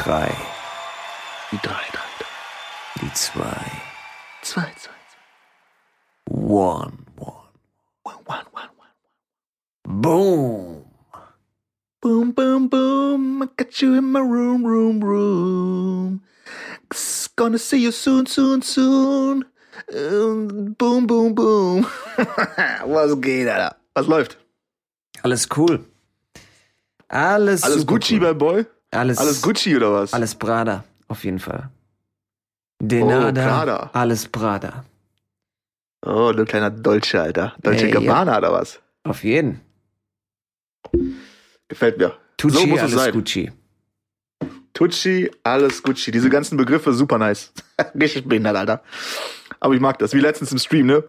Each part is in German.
Die drei. Die drei, drei, drei. Die zwei. Zwei, zwei, One, one. One, one, one, one. Boom. Boom, boom, boom. I got you in my room, room, room. Gonna see you soon, soon, soon. Ähm, Boom, boom, boom. Was geht, Alter? Was läuft? Alles cool. Alles, Alles Gucci, cool. Bad Boy? Alles, Alles Gucci oder was? Alles Prada, auf jeden Fall. Denada, Prada. alles Prada. Oh, du kleiner Dolce, Alter. Dolce Ey, Gabbana oder was? Auf jeden. Gefällt mir. Tucci, so muss es alles sein. Gucci. Tucci, alles Gucci. Diese ganzen Begriffe, super nice. Richtig behindert, Alter. Aber ich mag das. Wie letztens im Stream, ne?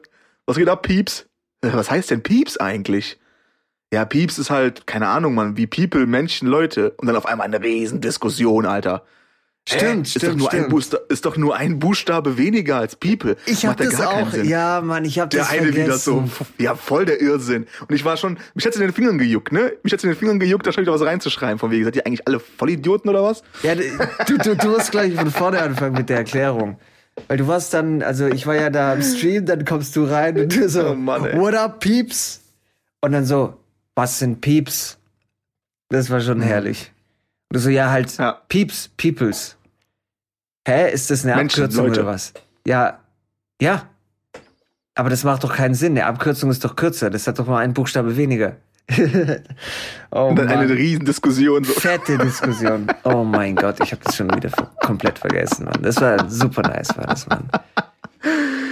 Was geht ab, Pieps? Äh, Was heißt denn Pieps eigentlich? Ja, Pieps ist halt, keine Ahnung, Mann, wie People, Menschen, Leute. Und dann auf einmal eine Riesendiskussion, Alter. Stimmt, ist doch stimmt, nur Ein stimmt. Buchsta ist doch nur ein Buchstabe weniger als People. Ich hab das gar keinen auch. Sinn. Ja, Mann, ich hab Der das eine vergessen. wieder so, ja, voll der Irrsinn. Und ich war schon, mich hat's in den Fingern gejuckt, ne? Mich hat's in den Fingern gejuckt, da schon wieder was reinzuschreiben. Von wegen, seid ihr eigentlich alle Vollidioten oder was? Ja, du, du, du musst gleich von vorne anfangen mit der Erklärung. Weil du warst dann, also ich war ja da im Stream, dann kommst du rein und du so, Oh Mann, what up, Peeps? Und dann so, was sind Peeps? Das war schon herrlich. Und du so, ja, halt, Mhm. Ja. Peeps, Peoples. Hä, ist das eine Menschen, Abkürzung Leute. oder was? Ja, ja. Aber das macht doch keinen Sinn. Eine Abkürzung ist doch kürzer. Das hat doch mal einen Buchstabe weniger. oh Und dann Mann. eine Riesendiskussion. So. Fette Diskussion. Oh mein Gott, ich habe das schon wieder komplett vergessen, Mann. Das war super nice, war das, Mann.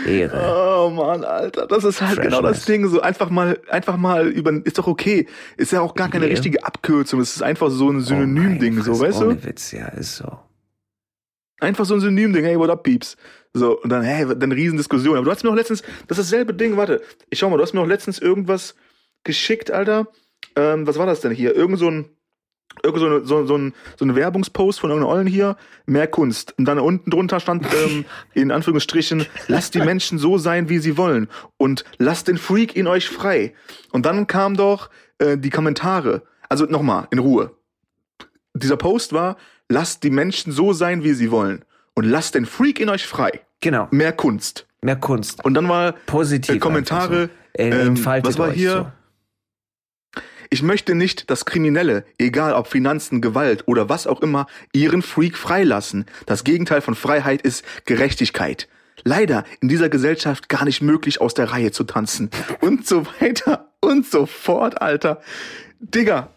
Ehre. Oh Mann, Alter, das ist halt Fresh genau das. Ding. So einfach mal, einfach mal über, ist doch okay. Ist ja auch gar keine Yeah. richtige Abkürzung. Es ist einfach so ein Synonym-Ding, Oh so, Fresse, weißt du? Ohne Witz, ja, ist so. Einfach so ein Synonym-Ding. Hey, what up, Peeps? So, und dann, hey, dann Riesendiskussion. Aber du hast mir auch letztens, das ist dasselbe Ding, warte. Ich schau mal, du hast mir auch letztens irgendwas geschickt, Alter. Ähm, was war das denn hier? Irgend so ein, irgend so, eine, so, so, ein, so ein Werbungspost von irgendeiner Ollen hier, mehr Kunst. Und dann unten drunter stand ähm, in Anführungsstrichen, lasst die Menschen so sein, wie sie wollen. Und lasst den Freak in euch frei. Und dann kam doch äh, die Kommentare. Also nochmal, in Ruhe. Dieser Post war, lasst die Menschen so sein, wie sie wollen. Und lasst den Freak in euch frei. Genau, Mehr Kunst. mehr Kunst. Und dann war Positiv. äh, Kommentare, So. Äh, ähm, was war hier? Ich möchte nicht, dass Kriminelle, egal ob Finanzen, Gewalt oder was auch immer, ihren Freak freilassen. Das Gegenteil von Freiheit ist Gerechtigkeit. Leider in dieser Gesellschaft gar nicht möglich, aus der Reihe zu tanzen. Und so weiter und so fort, Alter. Digga,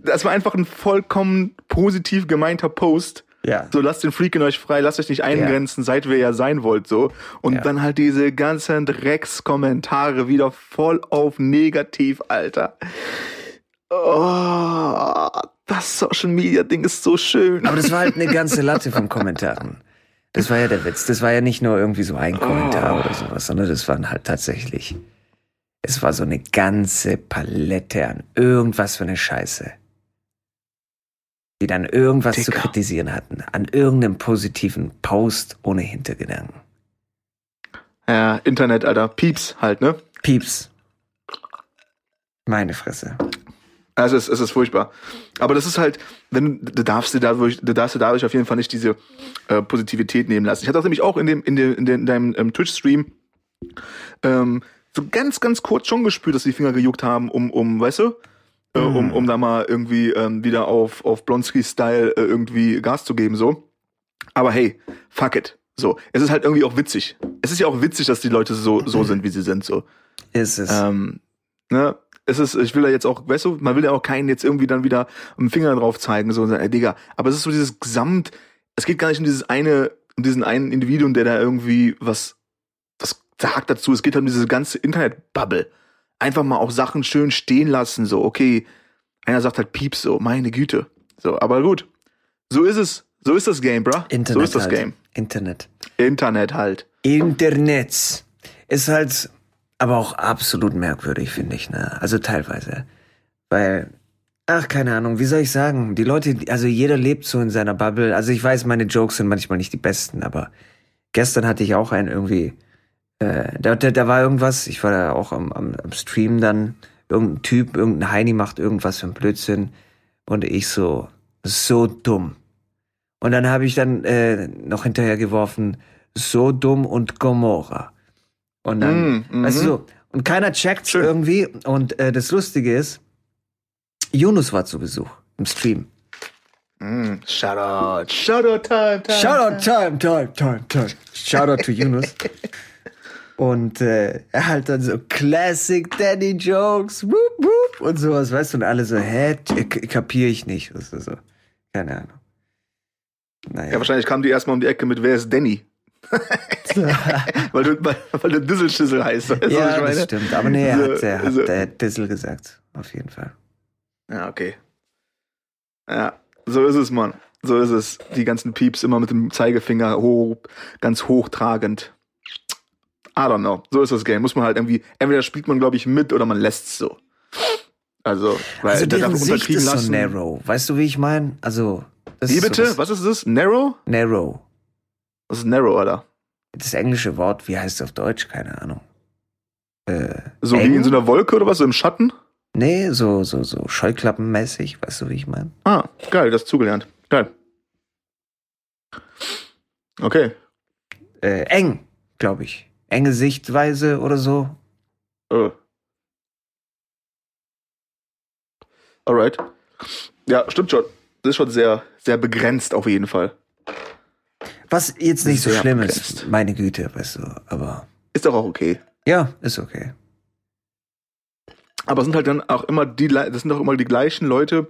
das war einfach ein vollkommen positiv gemeinter Post. So. Ja. So, lasst den Freak in euch frei, lasst euch nicht eingrenzen, seid wer ihr sein wollt, so. Und Ja. dann halt diese ganzen Dreckskommentare wieder voll auf negativ, Alter. Oh, das Social Media Ding ist so schön. Aber das war halt eine ganze Latte von Kommentaren. Das war ja der Witz. Das war ja nicht nur irgendwie so ein Kommentar Oh. oder sowas, sondern das waren halt tatsächlich. Es war so eine ganze Palette an irgendwas für eine Scheiße. Die dann irgendwas zu Dicker. kritisieren hatten. An irgendeinem positiven Post ohne Hintergedanken. ja, Internet, Alter. Pieps halt, ne? Pieps. Meine Fresse. Also es, es ist furchtbar. Aber das ist halt, wenn du darfst dir dadurch, du darfst dir dadurch auf jeden Fall nicht diese äh, Positivität nehmen lassen. Ich hatte das nämlich auch in dem, in dem, in, dem, in deinem ähm, Twitch-Stream ähm, so ganz, ganz kurz schon gespürt, dass die Finger gejuckt haben, um, um, weißt du, äh, um, um da mal irgendwie ähm, wieder auf, auf Blonsky-Style äh, irgendwie Gas zu geben, so. Aber hey, fuck it. So, es ist halt irgendwie auch witzig. Es ist ja auch witzig, dass die Leute so, so sind, wie sie sind, so. Ist es. Ähm, ne? Es ist, ich will da jetzt auch, weißt du, man will ja auch keinen jetzt irgendwie dann wieder mit dem Finger drauf zeigen, so, ey, Digga, aber es ist so dieses Gesamt, es geht gar nicht um dieses eine, um diesen einen Individuum, der da irgendwie was, was sagt dazu, es geht halt um diese ganze Internet-Bubble. Einfach mal auch Sachen schön stehen lassen, so, okay, einer sagt halt Pieps, so, meine Güte. So, aber gut. So ist es. So ist das Game, bruh. Internet so ist das halt. Game. Internet. Internet halt. Internet ist halt aber auch absolut merkwürdig, finde ich, ne? Also teilweise. Weil, ach, keine Ahnung, wie soll ich sagen? Die Leute, also jeder lebt so in seiner Bubble. Also ich weiß, meine Jokes sind manchmal nicht die besten, aber gestern hatte ich auch einen irgendwie, äh, da, da, da war irgendwas, ich war da auch am, am, am Stream dann, irgendein Typ, irgendein Heini macht irgendwas für einen Blödsinn und ich so, so dumm. Und dann habe ich dann äh, noch hinterher geworfen, Sodom und Gomorra. Und dann, Mm, mhm. weißt du so, und keiner checkt Schön. irgendwie. Und äh, das Lustige ist, Yunus war zu Besuch im Stream. Mm, Shoutout. Shoutout time, time. Shoutout time, time, time, time. Shoutout to Yunus. Und äh, er halt dann so Classic Danny Jokes, whoop, whoop, und sowas, weißt du, und alle so, hä, kapier ich nicht. Das ist so, keine Ahnung. Naja. Ja, wahrscheinlich kam die erstmal um die Ecke mit Wer ist Danny? weil, du, weil, weil du Disselschüssel heißt. Weißt was ja, meine? das stimmt. Aber nee, er So, hat, er hat so. äh, Dissel gesagt. Auf jeden Fall. Ja, okay. Ja, so ist es, Mann. So ist es. Die ganzen Pieps immer mit dem Zeigefinger hoch, ganz hochtragend. I don't know. So ist das Game. Muss man halt irgendwie, entweder spielt man, glaube ich, mit oder man lässt es so. Also, weil Also der deren darf Sicht ist so lassen. narrow. Weißt du, wie ich meine? Also, Wie bitte? sowas- Was ist das? Narrow? Narrow. Was ist Narrow, Alter? Das englische Wort, wie heißt es auf Deutsch? Keine Ahnung. Äh, So eng? wie in so einer Wolke oder was? So im Schatten? Nee, so, so, so Scheuklappenmäßig, weißt du, wie ich meine? Ah, geil, das zugelernt. Geil. Okay. Äh, eng, glaube ich. Enge Sichtweise oder so. Äh. Alright. Ja, stimmt schon. Das ist schon sehr, sehr begrenzt auf jeden Fall. Was jetzt nicht so schlimm ist, meine Güte, weißt du, aber Ist doch auch okay. ja, ist okay. Aber es sind halt dann auch immer die, das sind auch immer die gleichen Leute,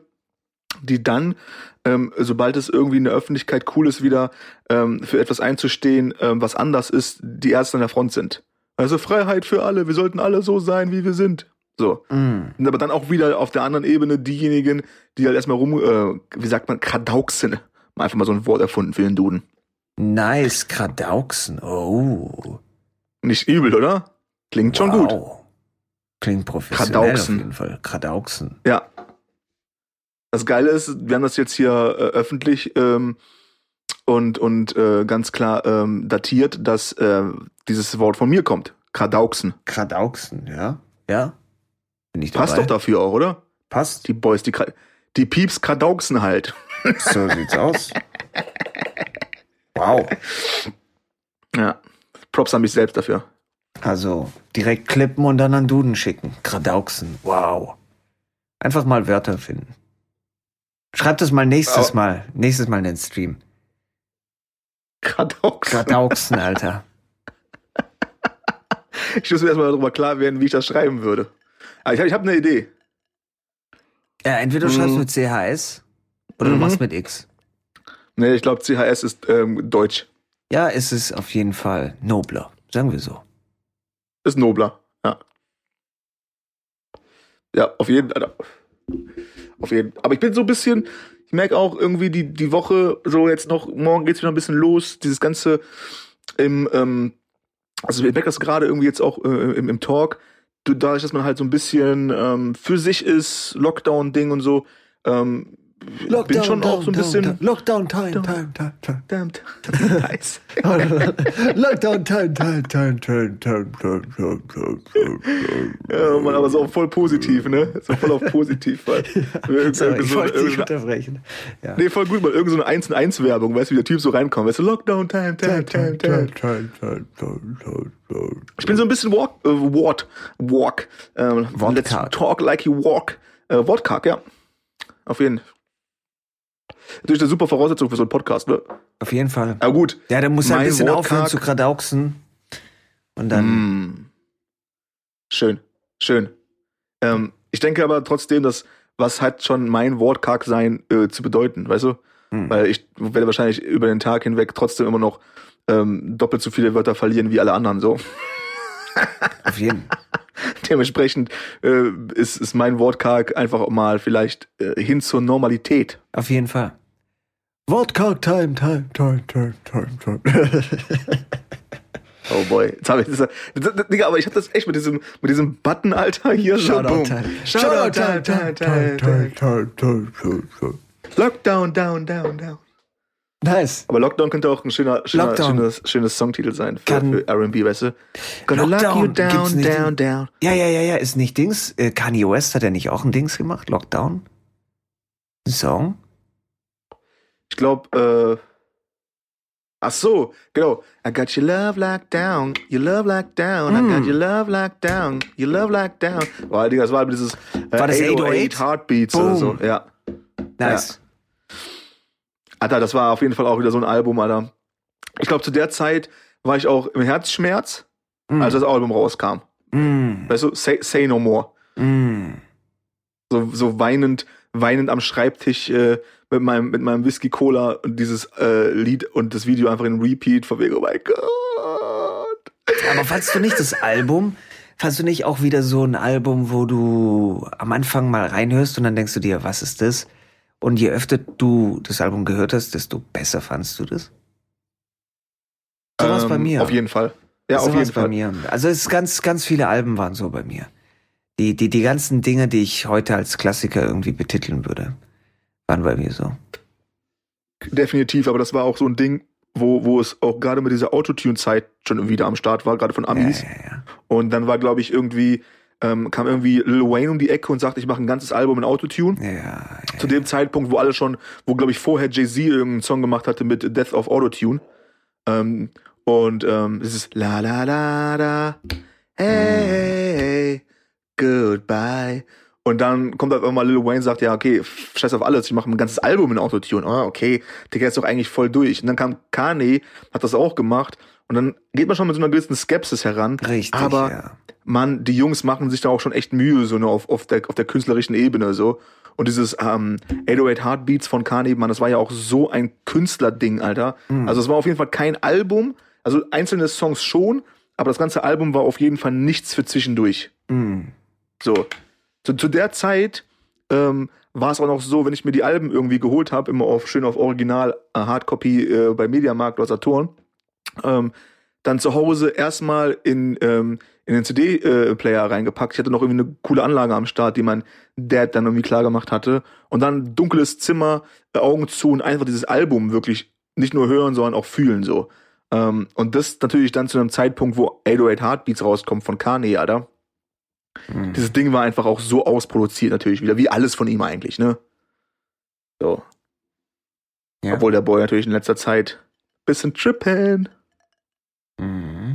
die dann, ähm, sobald es irgendwie in der Öffentlichkeit cool ist, wieder ähm, für etwas einzustehen, ähm, was anders ist, die ersten an der Front sind. Also Freiheit für alle, wir sollten alle so sein, wie wir sind. So. Mm. Aber dann auch wieder auf der anderen Ebene diejenigen, die halt erstmal rum, äh, wie sagt man, Kadauksen. Mal einfach mal so ein Wort erfunden für den Duden. Nice, Kradauxen. Oh. Nicht übel, oder? Klingt schon gut. Klingt professionell Kradauxen. auf jeden Fall. Kradauxen. Ja. Das Geile ist, wir haben das jetzt hier äh, öffentlich ähm, und, und äh, ganz klar ähm, datiert, dass äh, dieses Wort von mir kommt. Kadauksen. Kradauxen, ja? Ja? Bin ich dabei? Passt doch dafür auch, oder? Passt. Die Boys, die, Kra- die Pieps Kadauksen halt. So sieht's aus. Wow. Ja. Props an mich selbst dafür. Also direkt klippen und dann an Duden schicken. Kradauxen. Wow. Einfach mal Wörter finden. Schreibt das mal nächstes Aber- Mal. Nächstes Mal in den Stream. Kadauksen. Kradauxen, Alter. Ich muss mir erstmal darüber klar werden, wie ich das schreiben würde. Aber ich habe hab eine Idee. Ja, entweder du Mhm. schreibst mit CHS oder du Mhm. machst mit X. Nee, ich glaube, CHS ist ähm, Deutsch. Ja, es ist auf jeden Fall nobler. Sagen wir so. Ist nobler. Ja. Ja, auf jeden Fall. Auf jeden Aber ich bin so ein bisschen, ich merke auch irgendwie die, die Woche, so jetzt noch, morgen geht's wieder ein bisschen los, dieses ganze im, ähm, also ich merke das gerade irgendwie jetzt auch äh, im, im Talk, du- dadurch, dass man halt so ein bisschen ähm, für sich ist, Lockdown-Ding und so, ähm, bin schon auch so ein bisschen. Lockdown, time, time, time, time. Verdammt. nice. Lockdown, time, time, time, time, time, time, time, time, time. Ja, Mann, aber so voll positiv, ne? So voll auf positiv, weil. Irgend- Sorry, ich so- wollte dich unterbrechen. Ja. Nee, voll gut, weil irgend so eine 1 1 Werbung, weißt du, wie der Typ so reinkommt, weißt du, Lockdown time, time, time, time. time, time, time, time, time. Ich bin so ein bisschen walk, äh, walk, walk, ähm, talk like you walk, äh, Wortkarg, ja. Auf jeden Fall. Natürlich eine super Voraussetzung für so einen Podcast, ne? Auf jeden Fall. Aber gut. Ja, der muss ein Mein bisschen Wortkarg- aufhören zu Kradauxen. Und dann, Mm. Schön, schön. Ähm, ich denke aber trotzdem, dass was hat schon mein Wortkarg sein äh, zu bedeuten, weißt du? Hm. Weil ich werde wahrscheinlich über den Tag hinweg trotzdem immer noch ähm, doppelt so viele Wörter verlieren wie alle anderen so. auf jeden Dementsprechend äh, ist, ist mein Wortkarg einfach mal vielleicht äh, hin zur Normalität. Auf jeden Fall. Wortkarg, time, time, time, time, time, time. Oh boy, jetzt habe ich das, das, Digga, aber ich habe das echt mit diesem mit diesem Button Alter hier so Shoutout time. Shoutout time, time, time, time. time, time, time, time. Lockdown, down, down, down. Nice. Aber Lockdown könnte auch ein schöner, schöner schönes, schönes Songtitel sein für, für R&B, weißt du? Gonna lock you down, nicht down, down. Ja, ja, ja, ja, ist nicht Dings. Äh, Kanye West hat ja nicht auch ein Dings gemacht? Lockdown? Ein Song? Ich glaube, äh, Ach so, genau. I got your love locked down, your love locked down, I got your love locked down, your love locked down. Boah, Digga, das war dieses äh, War das 808? Heartbeats oder Boom. so, ja. Nice. Alter, das war auf jeden Fall auch wieder so ein Album, Alter. Ich glaube, zu der Zeit war ich auch im Herzschmerz, als das Album rauskam. Mm, Weißt du, Say, Say No More. mm. So, so weinend, weinend am Schreibtisch äh, mit meinem, mit meinem Whisky Cola und dieses äh, Lied und das Video einfach in Repeat von wegen, oh mein Gott. Aber fandst du nicht das Album, fandst du nicht auch wieder so ein Album, wo du am Anfang mal reinhörst und dann denkst du dir, was ist das? Und je öfter du das Album gehört hast, desto besser fandst du das? So war's bei Ähm, mir. Auf jeden Fall. Ja, so auf jeden bei Fall. mir. Also es ist ganz, ganz viele Alben waren so bei mir. Die, die, die ganzen Dinge, die ich heute als Klassiker irgendwie betiteln würde, waren bei mir so. Definitiv, aber das war auch so ein Ding, wo, wo es auch gerade mit dieser Autotune-Zeit schon wieder am Start war, gerade von Ja, Amis. ja, ja. Und dann war, glaube ich, irgendwie, ähm, kam irgendwie Lil Wayne um die Ecke und sagte, ich mache ein ganzes Album in Autotune. Ja, ja. Zu dem Zeitpunkt, wo alle schon, wo, glaube ich, vorher Jay-Z irgendeinen Song gemacht hatte mit Death of Autotune. Ähm, und ähm, es ist la la la da, hey, goodbye. Und dann kommt auf einmal Lil Wayne und sagt, ja, okay, scheiß auf alles, ich mache ein ganzes Album in Autotune. Ah, okay, Digga, ist doch eigentlich voll durch. Und dann kam Kanye, hat das auch gemacht. Und dann geht man schon mit so einer gewissen Skepsis heran. Richtig, Aber ja. man, die Jungs machen sich da auch schon echt Mühe, so ne, auf, auf, der, auf der künstlerischen Ebene, so. Und dieses ähm, 808 Heartbeats von Kanye, man, das war ja auch so ein Künstlerding, Alter. Also es war auf jeden Fall kein Album, also einzelne Songs schon, aber das ganze Album war auf jeden Fall nichts für zwischendurch. Mm. So. Zu, zu der Zeit ähm, war es auch noch so, wenn ich mir die Alben irgendwie geholt habe, immer auf schön auf Original äh, Hardcopy äh, bei Mediamarkt oder Saturn, ähm, dann zu Hause erstmal in, ähm, in den CD-Player reingepackt. Ich hatte noch irgendwie eine coole Anlage am Start, die mein Dad dann irgendwie klar gemacht hatte. Und dann dunkles Zimmer, äh, Augen zu und einfach dieses Album wirklich nicht nur hören, sondern auch fühlen so. Ähm, und das natürlich dann zu einem Zeitpunkt, wo 808 Heartbeats rauskommt von Kanye, Alter. Mm. Dieses Ding war einfach auch so ausproduziert natürlich wieder, wie alles von ihm eigentlich, ne? So. Ja. Obwohl der Boy natürlich in letzter Zeit bisschen trippen. Mm.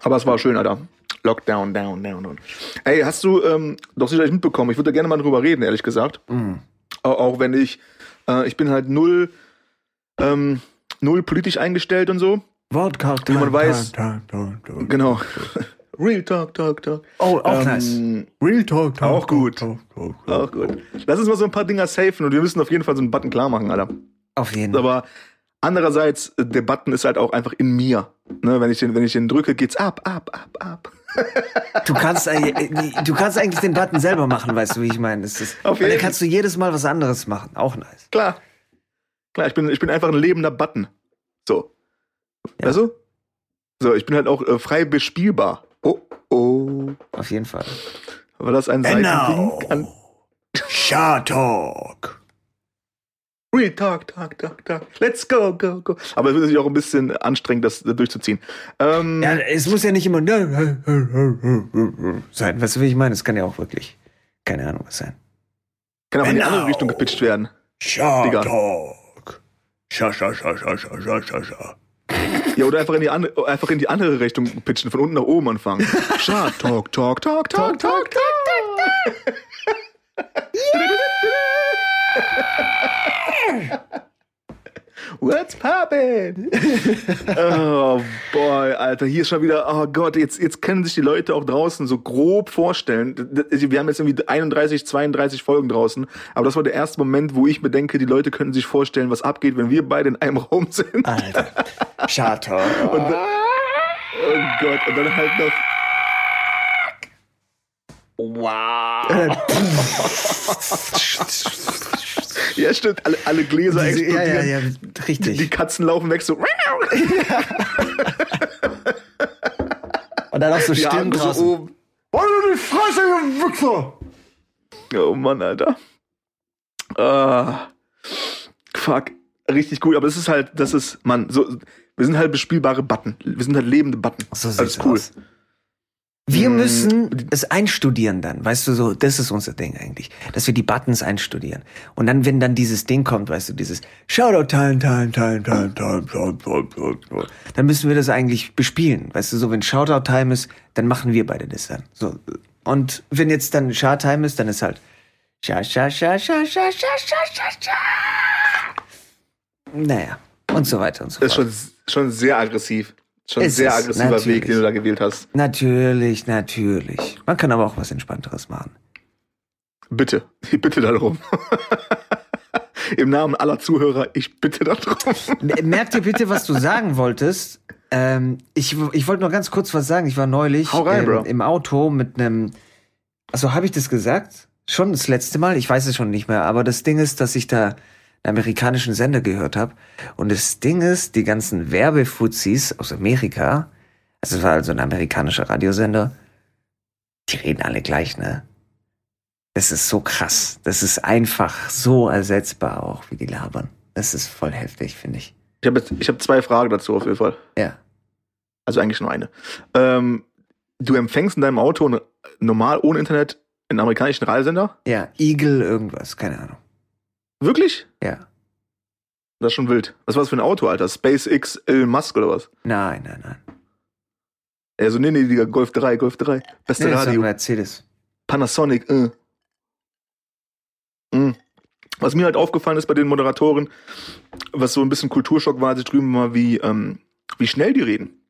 Aber es war schön, Alter. Lockdown, down, down, down. Ey, hast du ähm, doch sicherlich mitbekommen, ich würde gerne mal drüber reden, ehrlich gesagt. Mm. Auch, wenn ich, äh, ich bin halt null, ähm, null politisch eingestellt und so. Wodka, Wie man weiß- Time, time, time. Genau. Real Talk, Talk, Talk. Oh, auch Ähm, nice. Real Talk, Talk, auch gut. Talk, Talk, Talk. Auch gut. Lass uns mal so ein paar Dinger safen und wir müssen auf jeden Fall so einen Button klar machen, Alter. Auf jeden Fall. Aber andererseits, der Button ist halt auch einfach in mir. Ne, wenn ich den, wenn ich den drücke, geht's ab, ab, ab, ab. Du kannst, eigentlich- du kannst eigentlich den Button selber machen, weißt du, wie ich meine. Das ist, Auf jeden. kannst du jedes Mal was anderes machen. Auch nice. Klar. Klar, ich bin, ich bin einfach ein lebender Button. So. Ja. Weißt du? So, ich bin halt auch äh, frei bespielbar. Oh. Auf jeden Fall. War das ein. Seitending? An Shah Talk. Real Talk, Talk, Talk, Talk. Let's go, go, go. Aber es wird natürlich auch ein bisschen anstrengend, das durchzuziehen. Ähm, Ja, es muss ja nicht immer sein. Weißt du, wie ich meine? Es kann ja auch wirklich, keine Ahnung, was sein. kann auch in die andere Richtung gepitcht werden. Digga. Talk. Shah, shah, shah, shah, shah, shah, shah, shah. Ja, oder einfach in die, andere, einfach in die andere Richtung pitchen, von unten nach oben anfangen. Schad, talk, talk, talk, talk, talk, talk. What's poppin'? oh boy, Alter, hier ist schon wieder, oh Gott, jetzt, jetzt können sich die Leute auch draußen so grob vorstellen. D- Wir haben jetzt irgendwie 31, 32 Folgen draußen, aber das war der erste Moment, wo ich mir denke, die Leute können sich vorstellen, was abgeht, wenn wir beide in einem Raum sind. Alter. Talk. Und dann, oh Gott, und dann halt noch. Wow. Ja, stimmt, alle, alle Gläser Diese, ja, explodieren. ja, ja, Die, richtig. die Katzen laufen weg so. Und dann auch so Die Stimmen Arme so draußen. oben. Wollen du die Fresse, ihr Wichser? Oh Mann, Alter. Ah, fuck. Richtig gut, aber es ist halt, das ist, Mann, so, wir sind halt bespielbare Button. Wir sind halt lebende Button. So Alles sieht's cool. aus. Wir müssen es einstudieren dann, weißt du, so, das ist unser Ding eigentlich, dass wir die Buttons einstudieren. Und dann, wenn dann dieses Ding kommt, weißt du, dieses Shoutout time, time, time, time, time, time, time, time, time, dann müssen wir das eigentlich bespielen, weißt du, so, wenn Shoutout time ist, dann machen wir beide das dann. So. Und wenn jetzt dann Shout time ist, dann ist halt Sha, sha, sha, sha, sha, sha, sha, sha, sha. Naja, und so weiter und so Das ist fort. schon, schon sehr aggressiv. Schon ein sehr es, aggressiver natürlich. Weg, den du da gewählt hast. Natürlich, natürlich. Man kann aber auch was Entspannteres machen. Bitte, ich bitte darum. Im Namen aller Zuhörer, ich bitte darum. Merk dir bitte, was du sagen wolltest. Ähm, ich ich wollte nur ganz kurz was sagen. Ich war neulich rein, ähm, im Auto mit einem. Also habe ich das gesagt? Schon das letzte Mal? Ich weiß es schon nicht mehr. Aber das Ding ist, dass ich da amerikanischen Sender gehört habe. Und das Ding ist, die ganzen Werbefuzis aus Amerika, also es war also ein amerikanischer Radiosender, die reden alle gleich, ne? Das ist so krass. Das ist einfach so ersetzbar auch, wie die labern. Das ist voll heftig, finde ich. Ich habe ich hab zwei Fragen dazu auf jeden Fall. Ja. Also eigentlich nur eine. Ähm, du empfängst in deinem Auto normal ohne Internet einen amerikanischen Radiosender? Ja, Eagle irgendwas, keine Ahnung. Wirklich? Ja. Das ist schon wild. Was war das für ein Auto, Alter? SpaceX Elon Musk oder was? Nein, nein, nein. Also nee, nee, Digga, Golf 3, Golf 3. Beste Nee, Radio. Mercedes. Panasonic, äh. Mm. Was mir halt aufgefallen ist bei den Moderatoren, was so ein bisschen Kulturschock war, als ich drüben war, wie, ähm, wie schnell die reden.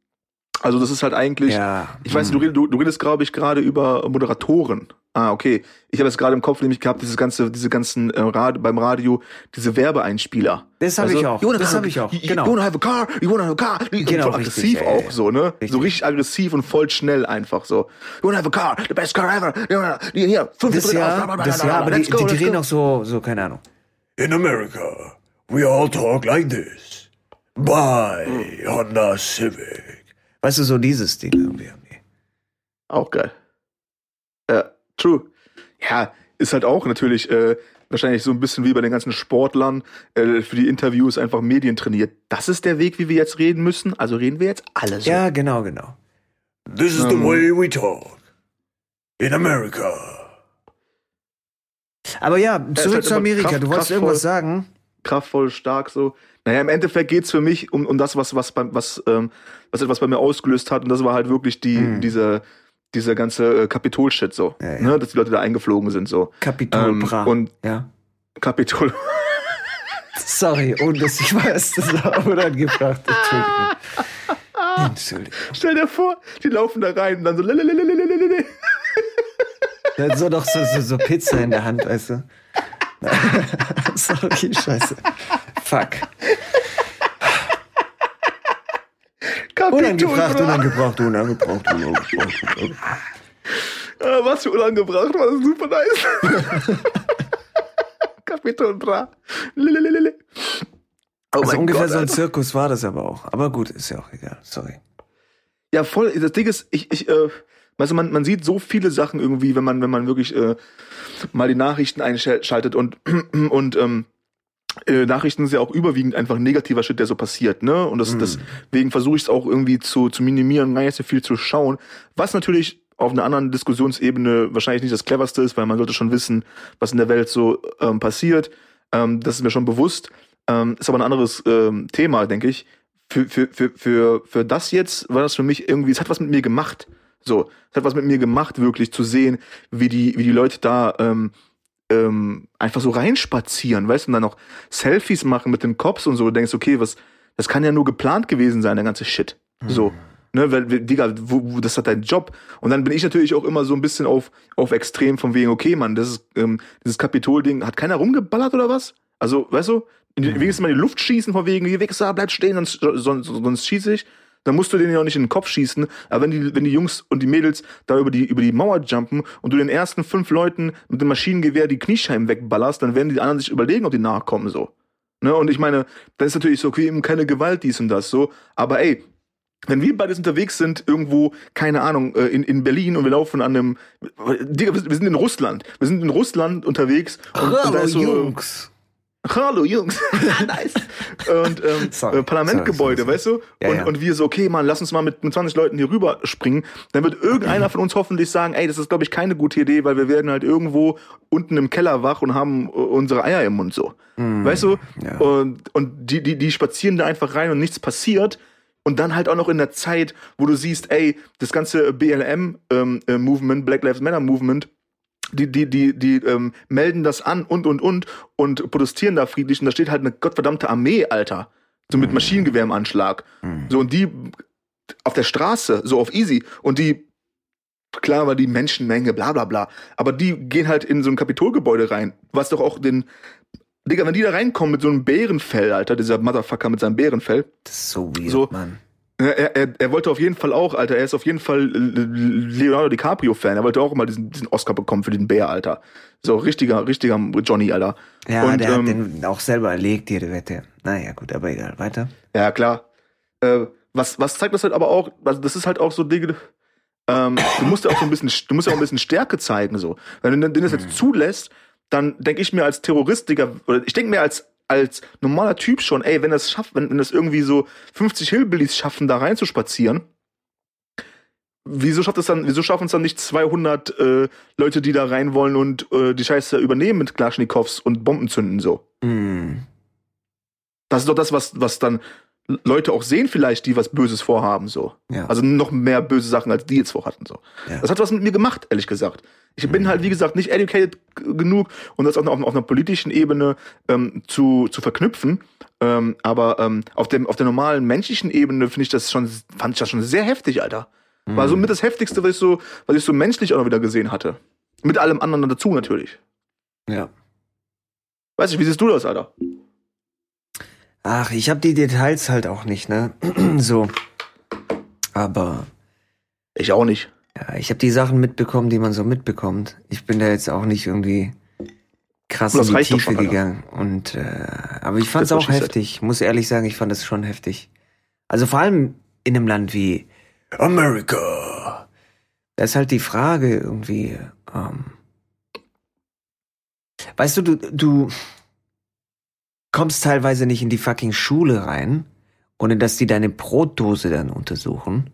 Also das ist halt eigentlich, Ja. ich weiß nicht, du, redest- du, du redest, glaube ich, gerade über Moderatoren. Ah, okay. Ich habe es gerade im Kopf nämlich gehabt, dieses ganze, diese ganzen äh, Rad, beim Radio, diese Werbeeinspieler. Das habe Also, ich auch. Das have- habe ich auch. You, Genau. you wanna have a car? You wanna have a car? Genau, voll richtig, aggressiv ja, auch ja. so, ne? Richtig. So richtig aggressiv und voll schnell einfach so. You wanna have a car? The best car ever. Hier, hier, fünf Das ja, das ja, aber die, die, die reden auch so, so, keine Ahnung. In America, we all talk like this. Buy Honda Civic. Weißt du, so dieses Ding irgendwie. Auch geil. True. Ja, ist halt auch natürlich äh, wahrscheinlich so ein bisschen wie bei den ganzen Sportlern äh, für die Interviews einfach Medien trainiert. Das ist der Weg, wie wir jetzt reden müssen. Also reden wir jetzt alle so. Ja, genau, genau. This is the Um, way we talk. In America. Aber ja, zurück halt zu Amerika. kraft- du wolltest kraftvoll. irgendwas sagen? kraftvoll, stark so. Naja, im Endeffekt geht's für mich um, um das, was, was, beim, was, ähm, was etwas bei mir ausgelöst hat. Und das war halt wirklich die, Mhm. diese, dieser ganze äh, Kapitol-Shit so, ja, ja. Ne? dass die Leute da eingeflogen sind so. Kapitol ähm, Bra. Und ja. Kapitol. Sorry, ohne dass ich weiß, das war unangebracht. Entschuldigung. Entschuldigung. Stell dir vor, die laufen da rein und dann so. Dann so doch so, so, so Pizza in der Hand, weißt du. Sorry, scheiße. Fuck. Unangebracht, bra. unangebracht, unangebracht, unangebracht. Ah, was für unangebracht, war das super nice. Kapitol Bra. Lelelelele. Oh Also ungefähr Gott, so ein. Zirkus war das aber auch. Aber gut, ist ja auch egal. Sorry. Ja, voll. Das Ding ist, ich, ich, äh, also man, man sieht so viele Sachen irgendwie, wenn man, wenn man wirklich äh, mal die Nachrichten einschaltet und und ähm, äh, Nachrichten sind ja auch überwiegend einfach negativer Shit, der so passiert, ne? Und das, deswegen versuche ich es auch irgendwie zu, zu minimieren, gar nicht so viel zu schauen. Was natürlich auf einer anderen Diskussionsebene wahrscheinlich nicht das cleverste ist, weil man sollte schon wissen, was in der Welt so ähm, passiert. Ähm, das ist mir schon bewusst. Ähm, ist aber ein anderes ähm, Thema, denke ich. Für, für, für, für, für das jetzt war das für mich irgendwie, es hat was mit mir gemacht. So, es hat was mit mir gemacht, wirklich zu sehen, wie die, wie die Leute da ähm, ähm, einfach so reinspazieren, weißt du, und dann noch Selfies machen mit den Cops und so, du denkst, okay, was, das kann ja nur geplant gewesen sein, der ganze Shit. So. Ne, weil, Digga, wo, wo, das hat dein Job. Und dann bin ich natürlich auch immer so ein bisschen auf, auf extrem von wegen, okay, Mann, das ist, ähm, dieses Kapitol-Ding, hat keiner rumgeballert oder was? Also, weißt du, die, wenigstens mal in die Luft schießen, von wegen, hier Wichser, bleib stehen, sonst, sonst, sonst schieße ich. Dann musst du denen ja auch nicht in den Kopf schießen. Aber wenn die, wenn die Jungs und die Mädels da über die, über die Mauer jumpen und du den ersten fünf Leuten mit dem Maschinengewehr die Kniescheiben wegballerst, dann werden die anderen sich überlegen, ob die nachkommen, so. Ne? Und ich meine, dann ist natürlich so, okay, eben keine Gewalt, dies und das, so. Aber ey, wenn wir beides unterwegs sind, irgendwo, keine Ahnung, äh, in, in Berlin und wir laufen an einem, Digga, wir sind in Russland. Wir sind in Russland unterwegs und, und da Hallo ist so, Jungs. Hallo Jungs. nice. Und ähm, Sorry, äh, Parlamentgebäude, sorry, sorry, weißt du? Ja, und, ja. und wir so, okay, Mann, lass uns mal mit, mit 20 Leuten hier rüber springen. Dann wird irgendeiner von uns hoffentlich sagen, ey, das ist, glaube ich, keine gute Idee, weil wir werden halt irgendwo unten im Keller wach und haben äh, unsere Eier im Mund so. Weißt du? Mm, ja. Und, und die, die, die spazieren da einfach rein und nichts passiert. Und dann halt auch noch in der Zeit, wo du siehst, ey, das ganze BLM-Movement, Black Lives Matter Movement, die, die, die, die ähm, melden das an und und und und protestieren da friedlich und da steht halt eine gottverdammte Armee, Alter. So mit Maschinengewehr im Anschlag. So und die auf der Straße, so auf easy. Und die, klar war die Menschenmenge, bla bla bla. Aber die gehen halt in so ein Kapitolgebäude rein, was doch auch den. Digga, wenn die da reinkommen mit so einem Bärenfell, Alter, dieser Motherfucker mit seinem Bärenfell, Das ist so weird, So. Mann. Er, er, er wollte auf jeden Fall auch, Alter, er ist auf jeden Fall Leonardo DiCaprio-Fan. Er wollte auch mal diesen, diesen Oscar bekommen für den Bär, Alter. So richtiger, richtiger Johnny, Alter. Ja, Und, der ähm, hat den auch selber erlegt, jede Wette. Naja, gut, aber egal, weiter. Ja, klar. Äh, was, was zeigt das halt aber auch, also das ist halt auch so Dinge, ähm, du musst ja auch so ein bisschen, du musst ja auch ein bisschen Stärke zeigen, so. Wenn du den das jetzt zulässt, dann denke ich mir als Terrorist, Digga, oder ich denke mir als, als normaler Typ schon, ey, wenn das schafft, wenn, wenn das irgendwie so 50 Hillbillies schaffen, da reinzuspazieren, wieso schafft es dann, wieso schaffen es dann nicht 200 äh, Leute, die da rein wollen und äh, die Scheiße übernehmen mit Klaschnikows und Bomben zünden, so? Hm. Das ist doch das, was, was dann Leute auch sehen vielleicht, die was Böses vorhaben, so. Ja. Also noch mehr böse Sachen, als die jetzt vorhatten, so. Ja. Das hat was mit mir gemacht, ehrlich gesagt. Ich bin halt, wie gesagt, nicht educated genug, um das auch noch auf, auf einer politischen Ebene ähm, zu, zu verknüpfen. Ähm, aber ähm, auf, dem, auf der normalen menschlichen Ebene finde ich das schon, fand ich das schon sehr heftig, Alter. War so mit das Heftigste, was ich so, was ich so menschlich auch noch wieder gesehen hatte. Mit allem anderen dazu natürlich. ja. Weißt du, wie siehst du das, Alter? Ach, ich habe die Details halt auch nicht, ne? so. Aber Ich auch nicht. ja, ich habe die Sachen mitbekommen, die man so mitbekommt. Ich bin da jetzt auch nicht irgendwie krass in die Tiefe schon, gegangen. Und äh, aber ich That's what auch said. heftig. Ich muss ehrlich sagen, ich fand es schon heftig. Also vor allem in einem Land wie America. Da ist halt die Frage irgendwie, ähm, weißt du, du, du kommst teilweise nicht in die fucking Schule rein, ohne dass die deine Brotdose dann untersuchen.